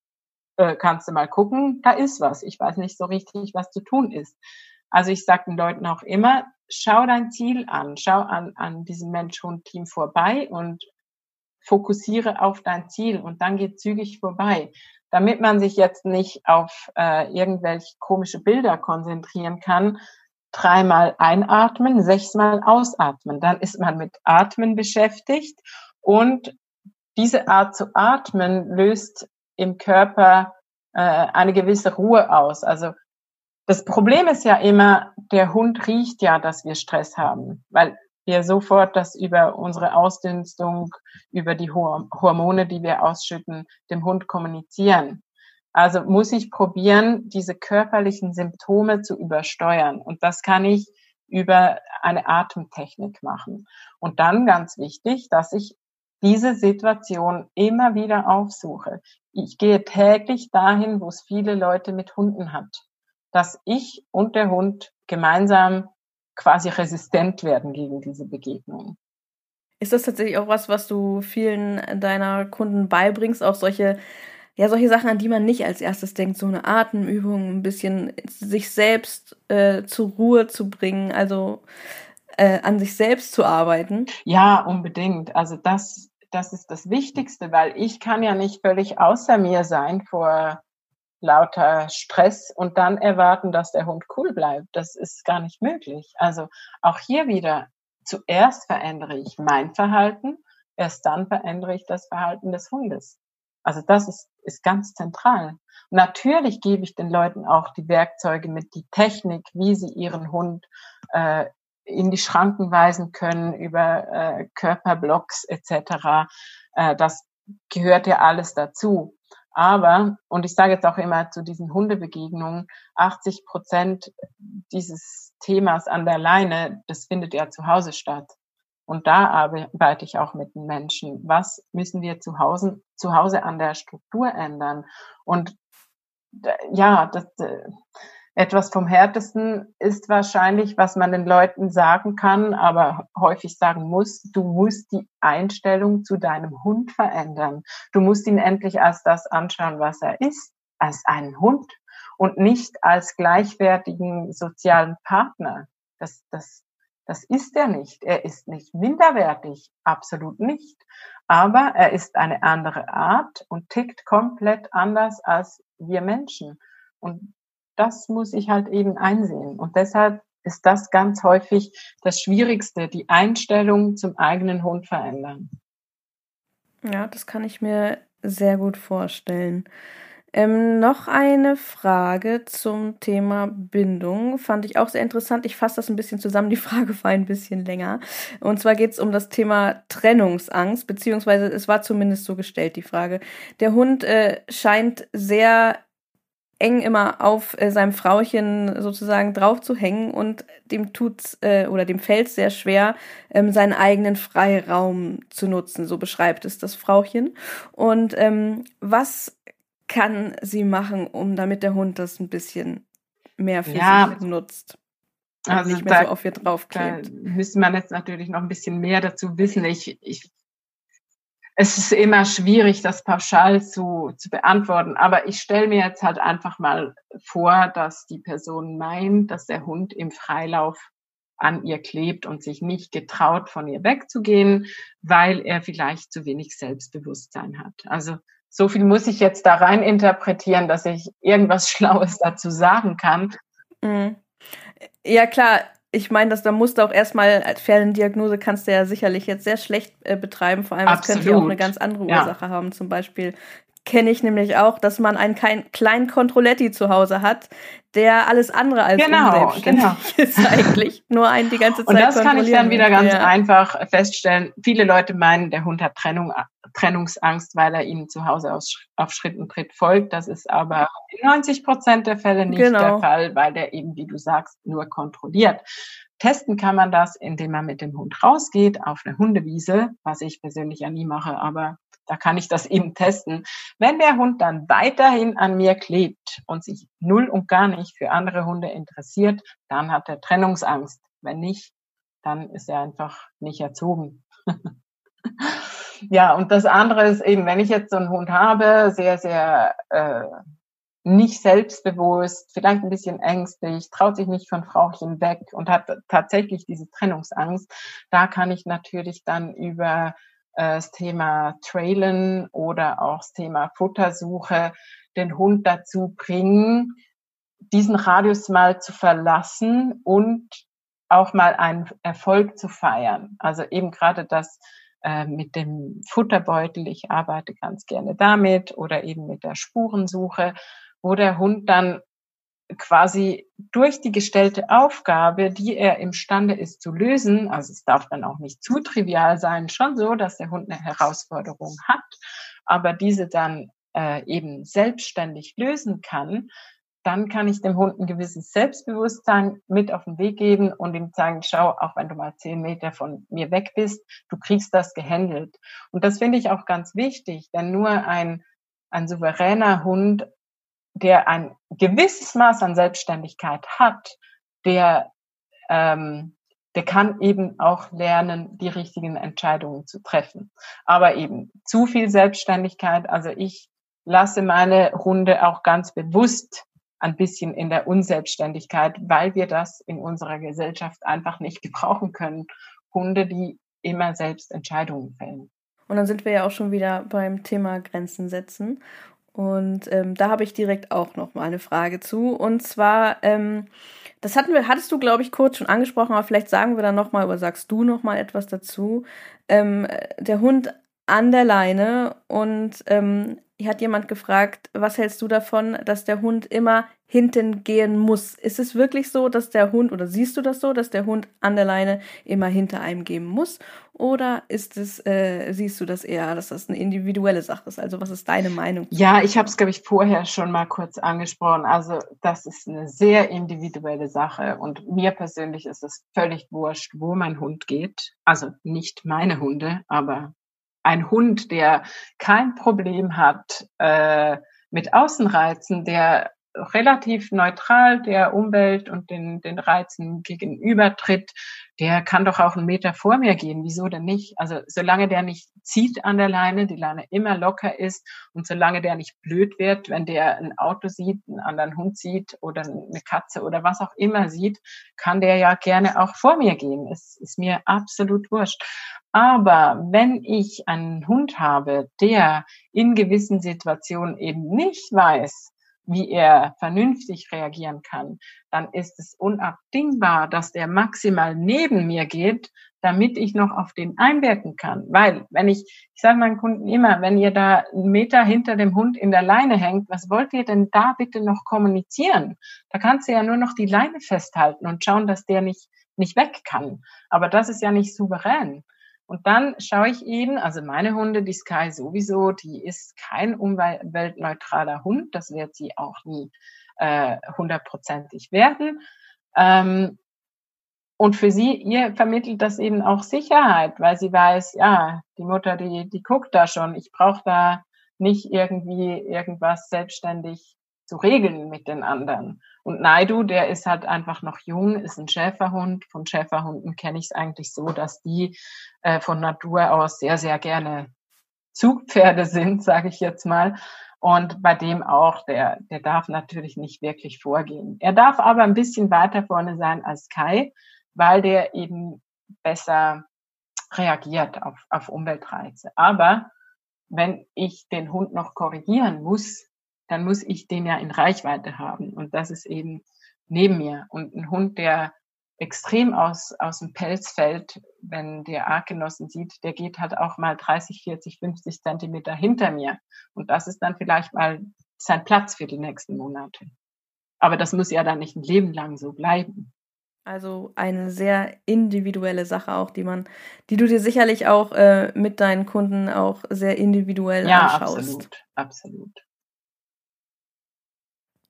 äh, kannst du mal gucken, da ist was. Ich weiß nicht so richtig, was zu tun ist. Also ich sage den Leuten auch immer, schau dein Ziel an, schau an, an diesem Mensch-Hund-Team vorbei und fokussiere auf dein Ziel und dann geht zügig vorbei. Damit man sich jetzt nicht auf äh, irgendwelche komische Bilder konzentrieren kann, dreimal einatmen, sechsmal ausatmen. Dann ist man mit Atmen beschäftigt und diese Art zu atmen löst im Körper äh, eine gewisse Ruhe aus. Also das Problem ist ja immer, der Hund riecht ja, dass wir Stress haben, weil wir sofort das über unsere Ausdünstung, über die Hormone, die wir ausschütten, dem Hund kommunizieren. Also muss ich probieren, diese körperlichen Symptome zu übersteuern. Und das kann ich über eine Atemtechnik machen. Und dann ganz wichtig, dass ich diese Situation immer wieder aufsuche. Ich gehe täglich dahin, wo es viele Leute mit Hunden hat, dass ich und der Hund gemeinsam quasi resistent werden gegen diese Begegnung. Ist das tatsächlich auch was, was du vielen deiner Kunden beibringst, auch solche ja, solche Sachen, an die man nicht als erstes denkt, so eine Atemübung, ein bisschen sich selbst äh, zur Ruhe zu bringen, also äh, an sich selbst zu arbeiten. Ja, unbedingt. Also das, das ist das Wichtigste, weil ich kann ja nicht völlig außer mir sein vor lauter Stress und dann erwarten, dass der Hund cool bleibt. Das ist gar nicht möglich. Also auch hier wieder, zuerst verändere ich mein Verhalten, erst dann verändere ich das Verhalten des Hundes. Also das ist, ist ganz zentral. Natürlich gebe ich den Leuten auch die Werkzeuge mit, die Technik, wie sie ihren Hund äh, in die Schranken weisen können über äh, Körperblocks etc. Äh, das gehört ja alles dazu. Aber, und ich sage jetzt auch immer zu diesen Hundebegegnungen, 80 Prozent dieses Themas an der Leine, das findet ja zu Hause statt. Und da arbeite ich auch mit den Menschen. Was müssen wir zu Hause, zu Hause an der Struktur ändern? Und ja, das, äh, etwas vom härtesten ist wahrscheinlich, was man den Leuten sagen kann, aber häufig sagen muss, du musst die Einstellung zu deinem Hund verändern. Du musst ihn endlich als das anschauen, was er ist, als einen Hund und nicht als gleichwertigen sozialen Partner. Das, das das ist er nicht. Er ist nicht minderwertig, absolut nicht. Aber er ist eine andere Art und tickt komplett anders als wir Menschen. Und das muss ich halt eben einsehen. Und deshalb ist das ganz häufig das Schwierigste, die Einstellung zum eigenen Hund verändern. Ja, das kann ich mir sehr gut vorstellen. Ähm, noch eine Frage zum Thema Bindung. Fand ich auch sehr interessant. Ich fasse das ein bisschen zusammen. Die Frage war ein bisschen länger. Und zwar geht es um das Thema Trennungsangst, beziehungsweise es war zumindest so gestellt, die Frage. Der Hund äh, scheint sehr eng immer auf äh, seinem Frauchen sozusagen drauf zu hängen und dem tut's äh, oder dem fällt sehr schwer, ähm, seinen eigenen Freiraum zu nutzen. So beschreibt es das Frauchen. Und ähm, was kann sie machen, um damit der Hund das ein bisschen mehr für ja, sich nutzt? Also nicht mehr da, so auf ihr draufklebt. Da müsste man jetzt natürlich noch ein bisschen mehr dazu wissen. Ich, ich, es ist immer schwierig, das pauschal zu, zu beantworten, aber ich stelle mir jetzt halt einfach mal vor, dass die Person meint, dass der Hund im Freilauf an ihr klebt und sich nicht getraut, von ihr wegzugehen, weil er vielleicht zu wenig Selbstbewusstsein hat. Also so viel muss ich jetzt da rein interpretieren, dass ich irgendwas Schlaues dazu sagen kann. Mhm. Ja, klar. Ich meine, dass da musst du auch erstmal als Ferndiagnose kannst du ja sicherlich jetzt sehr schlecht äh, betreiben. Vor allem, es könnte ja auch eine ganz andere Ursache ja. haben. Zum Beispiel kenne ich nämlich auch, dass man einen kleinen Controletti zu Hause hat, der alles andere als genau, genau. ist eigentlich. Nur einen die ganze Zeit Und das kann ich dann wieder ganz ja. einfach feststellen. Viele Leute meinen, der Hund hat Trennung, Trennungsangst, weil er ihnen zu Hause auf, auf Schritt und Tritt folgt. Das ist aber in 90 Prozent der Fälle nicht genau. der Fall, weil der eben, wie du sagst, nur kontrolliert. Testen kann man das, indem man mit dem Hund rausgeht auf eine Hundewiese, was ich persönlich ja nie mache, aber da kann ich das eben testen. Wenn der Hund dann weiterhin an mir klebt und sich null und gar nicht für andere Hunde interessiert, dann hat er Trennungsangst. Wenn nicht, dann ist er einfach nicht erzogen. ja, und das andere ist eben, wenn ich jetzt so einen Hund habe, sehr, sehr äh, nicht selbstbewusst, vielleicht ein bisschen ängstlich, traut sich nicht von Frauchen weg und hat tatsächlich diese Trennungsangst, da kann ich natürlich dann über das Thema Trailen oder auch das Thema Futtersuche den Hund dazu bringen, diesen Radius mal zu verlassen und auch mal einen Erfolg zu feiern. Also eben gerade das äh, mit dem Futterbeutel, ich arbeite ganz gerne damit oder eben mit der Spurensuche, wo der Hund dann quasi durch die gestellte Aufgabe, die er imstande ist zu lösen, also es darf dann auch nicht zu trivial sein, schon so, dass der Hund eine Herausforderung hat, aber diese dann äh, eben selbstständig lösen kann, dann kann ich dem Hund ein gewisses Selbstbewusstsein mit auf den Weg geben und ihm sagen, schau, auch wenn du mal zehn Meter von mir weg bist, du kriegst das gehandelt. Und das finde ich auch ganz wichtig, denn nur ein, ein souveräner Hund, der ein gewisses Maß an Selbstständigkeit hat, der, ähm, der kann eben auch lernen, die richtigen Entscheidungen zu treffen. Aber eben zu viel Selbstständigkeit, also ich lasse meine Hunde auch ganz bewusst ein bisschen in der Unselbstständigkeit, weil wir das in unserer Gesellschaft einfach nicht gebrauchen können. Hunde, die immer selbst Entscheidungen fällen. Und dann sind wir ja auch schon wieder beim Thema Grenzen setzen. Und ähm, da habe ich direkt auch noch mal eine Frage zu. Und zwar, ähm, das hatten wir, hattest du, glaube ich, kurz schon angesprochen, aber vielleicht sagen wir dann noch mal oder sagst du noch mal etwas dazu. Ähm, der Hund an der Leine und ähm, hat jemand gefragt, was hältst du davon, dass der Hund immer hinten gehen muss? Ist es wirklich so, dass der Hund, oder siehst du das so, dass der Hund an der Leine immer hinter einem gehen muss? Oder ist es, äh, siehst du das eher, dass das eine individuelle Sache ist? Also was ist deine Meinung? Ja, ich habe es, glaube ich, vorher schon mal kurz angesprochen. Also das ist eine sehr individuelle Sache. Und mir persönlich ist es völlig wurscht, wo mein Hund geht. Also nicht meine Hunde, aber ein Hund, der kein Problem hat äh, mit Außenreizen, der relativ neutral der Umwelt und den, den Reizen gegenübertritt, der kann doch auch einen Meter vor mir gehen. Wieso denn nicht? Also solange der nicht zieht an der Leine, die Leine immer locker ist und solange der nicht blöd wird, wenn der ein Auto sieht, einen anderen Hund sieht oder eine Katze oder was auch immer sieht, kann der ja gerne auch vor mir gehen. Es ist mir absolut wurscht. Aber wenn ich einen Hund habe, der in gewissen Situationen eben nicht weiß, wie er vernünftig reagieren kann, dann ist es unabdingbar, dass der maximal neben mir geht, damit ich noch auf den einwirken kann. Weil, wenn ich, ich sage meinen Kunden immer, wenn ihr da einen Meter hinter dem Hund in der Leine hängt, was wollt ihr denn da bitte noch kommunizieren? Da kannst du ja nur noch die Leine festhalten und schauen, dass der nicht, nicht weg kann. Aber das ist ja nicht souverän. Und dann schaue ich eben, also meine Hunde, die Sky sowieso, die ist kein umweltneutraler Hund, das wird sie auch nie äh, hundertprozentig werden. Ähm, und für sie, ihr vermittelt das eben auch Sicherheit, weil sie weiß, ja, die Mutter, die, die guckt da schon, ich brauche da nicht irgendwie irgendwas selbstständig zu regeln mit den anderen. Und Naidu, der ist halt einfach noch jung, ist ein Schäferhund. Von Schäferhunden kenne ich es eigentlich so, dass die äh, von Natur aus sehr, sehr gerne Zugpferde sind, sage ich jetzt mal. Und bei dem auch, der, der darf natürlich nicht wirklich vorgehen. Er darf aber ein bisschen weiter vorne sein als Kai, weil der eben besser reagiert auf, auf Umweltreize. Aber wenn ich den Hund noch korrigieren muss, dann muss ich den ja in Reichweite haben. Und das ist eben neben mir. Und ein Hund, der extrem aus, aus dem Pelz fällt, wenn der Artgenossen sieht, der geht halt auch mal 30, 40, 50 Zentimeter hinter mir. Und das ist dann vielleicht mal sein Platz für die nächsten Monate. Aber das muss ja dann nicht ein Leben lang so bleiben. Also eine sehr individuelle Sache auch, die man, die du dir sicherlich auch äh, mit deinen Kunden auch sehr individuell ja, anschaust. Ja, absolut, absolut.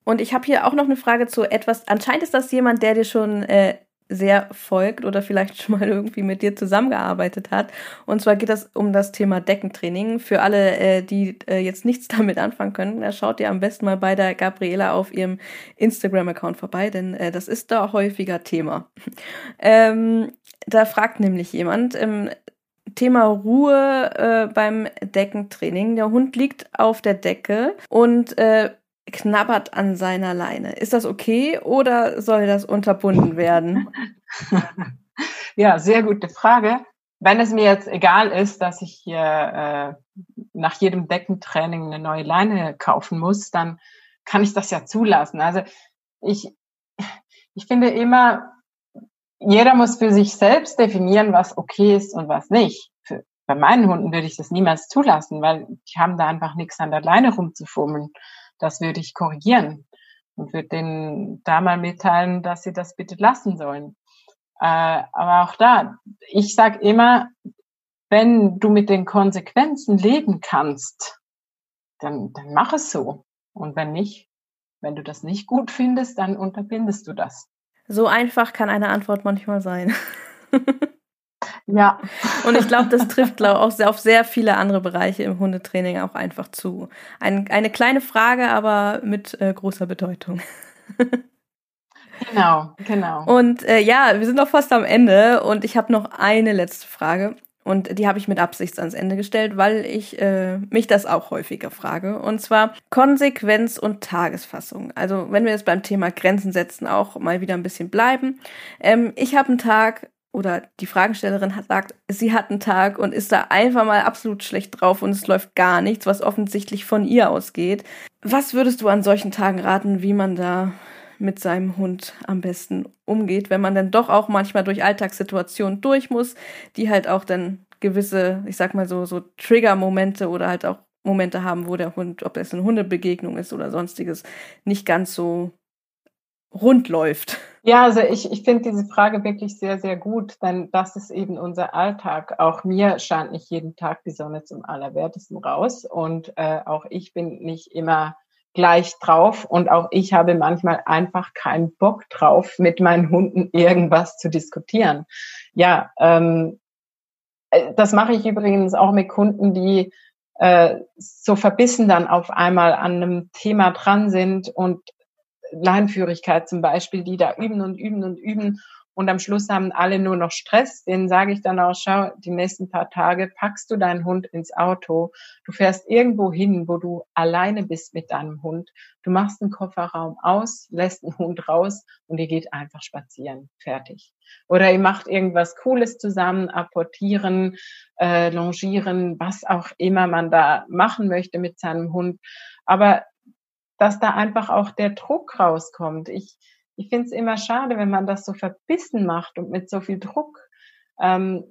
Und ich habe hier auch noch eine Frage zu etwas. Anscheinend ist das jemand, der dir schon äh, sehr folgt oder vielleicht schon mal irgendwie mit dir zusammengearbeitet hat. Und zwar geht das um das Thema Deckentraining. Für alle, äh, die äh, jetzt nichts damit anfangen können, da schaut ihr am besten mal bei der Gabriela auf ihrem Instagram-Account vorbei, denn äh, das ist da häufiger Thema. ähm, da fragt nämlich jemand, ähm, Thema Ruhe äh, beim Deckentraining. Der Hund liegt auf der Decke und äh, knabbert an seiner Leine. Ist das okay oder soll das unterbunden werden? ja, sehr gute Frage. Wenn es mir jetzt egal ist, dass ich hier äh, nach jedem Deckentraining eine neue Leine kaufen muss, dann kann ich das ja zulassen. Also ich, ich finde immer, jeder muss für sich selbst definieren, was okay ist und was nicht. Für, bei meinen Hunden würde ich das niemals zulassen, weil die haben da einfach nichts an der Leine rumzufummeln. Das würde ich korrigieren und würde denen da mal mitteilen, dass sie das bitte lassen sollen. Äh, aber auch da, ich sage immer, wenn du mit den Konsequenzen leben kannst, dann, dann mach es so. Und wenn nicht, wenn du das nicht gut findest, dann unterbindest du das. So einfach kann eine Antwort manchmal sein. ja. Und ich glaube, das trifft glaub, auch sehr, auf sehr viele andere Bereiche im Hundetraining auch einfach zu. Ein, eine kleine Frage, aber mit äh, großer Bedeutung. genau, genau. Und äh, ja, wir sind noch fast am Ende und ich habe noch eine letzte Frage. Und die habe ich mit Absicht ans Ende gestellt, weil ich äh, mich das auch häufiger frage. Und zwar Konsequenz und Tagesfassung. Also wenn wir jetzt beim Thema Grenzen setzen auch mal wieder ein bisschen bleiben. Ähm, ich habe einen Tag oder die Fragestellerin hat sagt, sie hat einen Tag und ist da einfach mal absolut schlecht drauf und es läuft gar nichts, was offensichtlich von ihr ausgeht. Was würdest du an solchen Tagen raten, wie man da mit seinem Hund am besten umgeht, wenn man dann doch auch manchmal durch Alltagssituationen durch muss, die halt auch dann gewisse, ich sag mal so, so Trigger-Momente oder halt auch Momente haben, wo der Hund, ob es eine Hundebegegnung ist oder sonstiges, nicht ganz so rund läuft. Ja, also ich, ich finde diese Frage wirklich sehr, sehr gut, denn das ist eben unser Alltag. Auch mir scheint nicht jeden Tag die Sonne zum Allerwertesten raus und äh, auch ich bin nicht immer gleich drauf und auch ich habe manchmal einfach keinen Bock drauf, mit meinen Hunden irgendwas zu diskutieren. Ja, ähm, äh, das mache ich übrigens auch mit Kunden, die äh, so verbissen dann auf einmal an einem Thema dran sind und Leinführigkeit zum Beispiel, die da üben und üben und üben und am Schluss haben alle nur noch Stress. Denen sage ich dann auch, schau, die nächsten paar Tage packst du deinen Hund ins Auto. Du fährst irgendwo hin, wo du alleine bist mit deinem Hund. Du machst den Kofferraum aus, lässt den Hund raus und ihr geht einfach spazieren. Fertig. Oder ihr macht irgendwas Cooles zusammen, apportieren, äh, longieren, was auch immer man da machen möchte mit seinem Hund. Aber dass da einfach auch der Druck rauskommt. Ich, ich finde es immer schade, wenn man das so verbissen macht und mit so viel Druck. Ähm,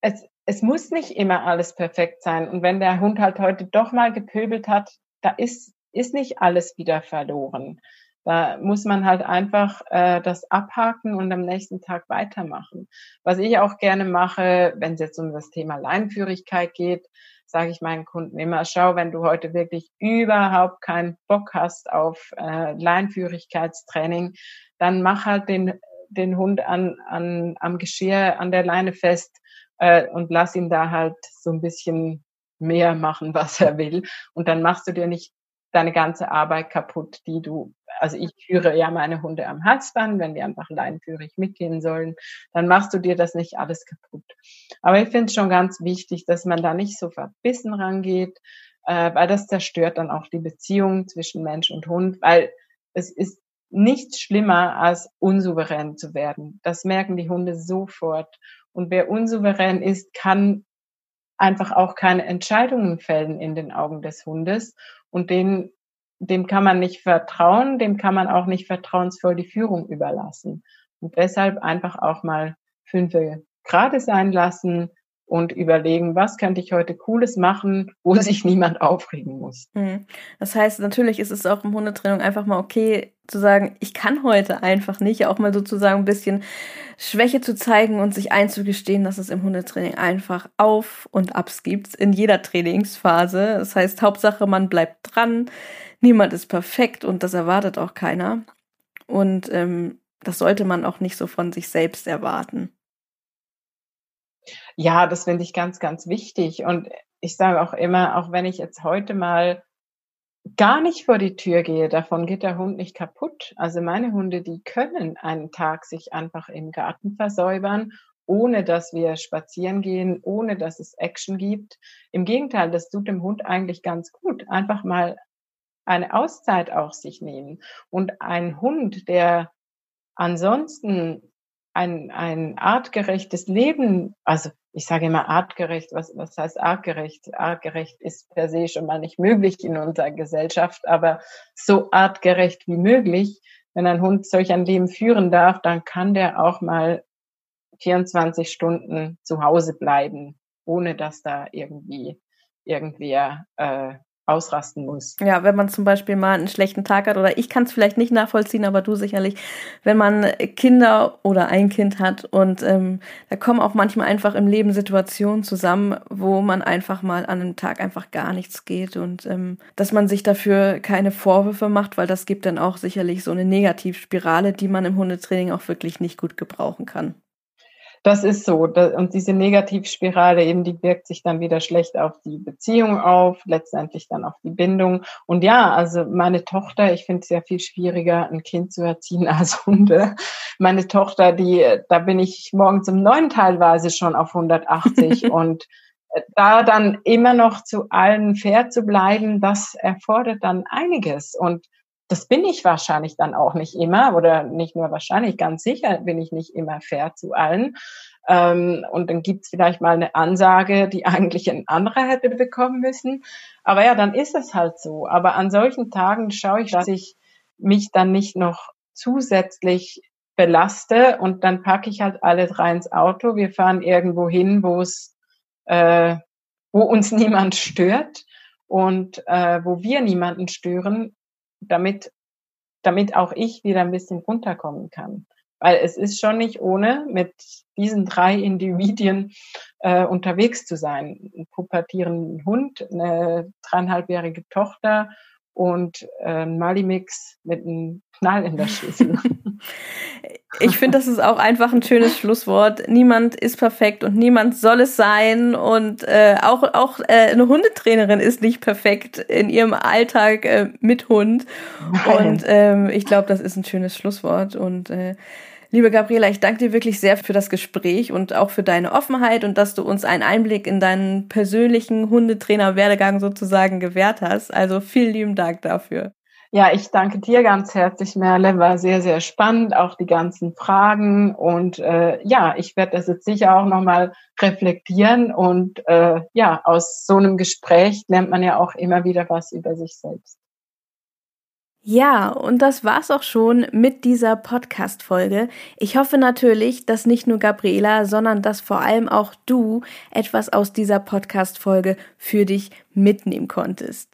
es, es muss nicht immer alles perfekt sein. Und wenn der Hund halt heute doch mal gepöbelt hat, da ist, ist nicht alles wieder verloren. Da muss man halt einfach äh, das abhaken und am nächsten Tag weitermachen. Was ich auch gerne mache, wenn es jetzt um das Thema Leinführigkeit geht, sage ich meinen Kunden immer, schau, wenn du heute wirklich überhaupt keinen Bock hast auf äh, Leinführigkeitstraining, dann mach halt den, den Hund an, an, am Geschirr, an der Leine fest äh, und lass ihn da halt so ein bisschen mehr machen, was er will. Und dann machst du dir nicht deine ganze Arbeit kaputt, die du also ich führe ja meine Hunde am Halsband, wenn die einfach leinenführig mitgehen sollen, dann machst du dir das nicht alles kaputt. Aber ich finde es schon ganz wichtig, dass man da nicht so verbissen rangeht, äh, weil das zerstört dann auch die Beziehung zwischen Mensch und Hund, weil es ist nichts schlimmer als unsouverän zu werden. Das merken die Hunde sofort. Und wer unsouverän ist, kann einfach auch keine Entscheidungen fällen in den Augen des Hundes. Und den dem kann man nicht vertrauen, dem kann man auch nicht vertrauensvoll die Führung überlassen. Und deshalb einfach auch mal fünf gerade sein lassen und überlegen, was könnte ich heute Cooles machen, wo sich niemand aufregen muss. Hm. Das heißt, natürlich ist es auch im Hundetraining einfach mal okay zu sagen, ich kann heute einfach nicht, auch mal sozusagen ein bisschen Schwäche zu zeigen und sich einzugestehen, dass es im Hundetraining einfach Auf und Abs gibt in jeder Trainingsphase. Das heißt, Hauptsache, man bleibt dran, niemand ist perfekt und das erwartet auch keiner. Und ähm, das sollte man auch nicht so von sich selbst erwarten. Ja, das finde ich ganz, ganz wichtig. Und ich sage auch immer, auch wenn ich jetzt heute mal gar nicht vor die Tür gehe, davon geht der Hund nicht kaputt. Also meine Hunde, die können einen Tag sich einfach im Garten versäubern, ohne dass wir spazieren gehen, ohne dass es Action gibt. Im Gegenteil, das tut dem Hund eigentlich ganz gut. Einfach mal eine Auszeit auch sich nehmen. Und ein Hund, der ansonsten ein, ein artgerechtes Leben, also ich sage immer artgerecht, was, was heißt artgerecht? Artgerecht ist per se schon mal nicht möglich in unserer Gesellschaft, aber so artgerecht wie möglich, wenn ein Hund solch ein Leben führen darf, dann kann der auch mal 24 Stunden zu Hause bleiben, ohne dass da irgendwie irgendwer äh, ausrasten muss. Ja, wenn man zum Beispiel mal einen schlechten Tag hat, oder ich kann es vielleicht nicht nachvollziehen, aber du sicherlich, wenn man Kinder oder ein Kind hat und ähm, da kommen auch manchmal einfach im Leben Situationen zusammen, wo man einfach mal an einem Tag einfach gar nichts geht und ähm, dass man sich dafür keine Vorwürfe macht, weil das gibt dann auch sicherlich so eine Negativspirale, die man im Hundetraining auch wirklich nicht gut gebrauchen kann. Das ist so. Und diese Negativspirale eben, die wirkt sich dann wieder schlecht auf die Beziehung auf, letztendlich dann auf die Bindung. Und ja, also meine Tochter, ich finde es sehr viel schwieriger, ein Kind zu erziehen als Hunde. Meine Tochter, die, da bin ich morgens um neun teilweise schon auf 180 und da dann immer noch zu allen fair zu bleiben, das erfordert dann einiges. Und das bin ich wahrscheinlich dann auch nicht immer oder nicht nur wahrscheinlich, ganz sicher bin ich nicht immer fair zu allen. Ähm, und dann gibt's vielleicht mal eine Ansage, die eigentlich ein anderer hätte bekommen müssen. Aber ja, dann ist es halt so. Aber an solchen Tagen schaue ich, dass ich mich dann nicht noch zusätzlich belaste und dann packe ich halt alle drei ins Auto. Wir fahren irgendwo hin, wo es, äh, wo uns niemand stört und äh, wo wir niemanden stören damit, damit auch ich wieder ein bisschen runterkommen kann. Weil es ist schon nicht ohne, mit diesen drei Individuen äh, unterwegs zu sein. Ein pubertierenden Hund, eine dreieinhalbjährige Tochter und äh, Malimix mit einem Knall in der Schüssel. Ich finde, das ist auch einfach ein schönes Schlusswort. Niemand ist perfekt und niemand soll es sein. Und äh, auch, auch äh, eine Hundetrainerin ist nicht perfekt in ihrem Alltag äh, mit Hund. Nein. Und ähm, ich glaube, das ist ein schönes Schlusswort. Und äh, Liebe Gabriela, ich danke dir wirklich sehr für das Gespräch und auch für deine Offenheit und dass du uns einen Einblick in deinen persönlichen Hundetrainer-Werdegang sozusagen gewährt hast. Also vielen lieben Dank dafür. Ja, ich danke dir ganz herzlich, Merle. War sehr, sehr spannend, auch die ganzen Fragen. Und äh, ja, ich werde das jetzt sicher auch nochmal reflektieren. Und äh, ja, aus so einem Gespräch lernt man ja auch immer wieder was über sich selbst. Ja, und das war's auch schon mit dieser Podcast-Folge. Ich hoffe natürlich, dass nicht nur Gabriela, sondern dass vor allem auch du etwas aus dieser Podcast-Folge für dich mitnehmen konntest.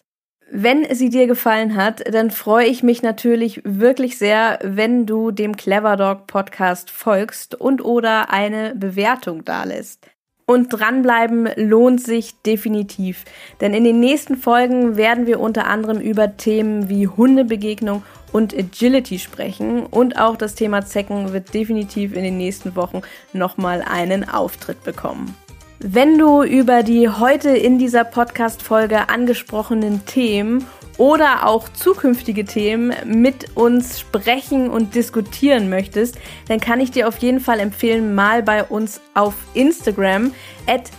Wenn sie dir gefallen hat, dann freue ich mich natürlich wirklich sehr, wenn du dem Clever Dog Podcast folgst und oder eine Bewertung dalässt. Und dranbleiben lohnt sich definitiv. Denn in den nächsten Folgen werden wir unter anderem über Themen wie Hundebegegnung und Agility sprechen. Und auch das Thema Zecken wird definitiv in den nächsten Wochen nochmal einen Auftritt bekommen. Wenn du über die heute in dieser Podcast-Folge angesprochenen Themen oder auch zukünftige Themen mit uns sprechen und diskutieren möchtest, dann kann ich dir auf jeden Fall empfehlen, mal bei uns auf Instagram at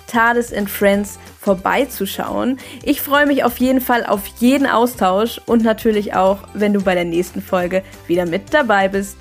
Friends vorbeizuschauen. Ich freue mich auf jeden Fall auf jeden Austausch und natürlich auch, wenn du bei der nächsten Folge wieder mit dabei bist.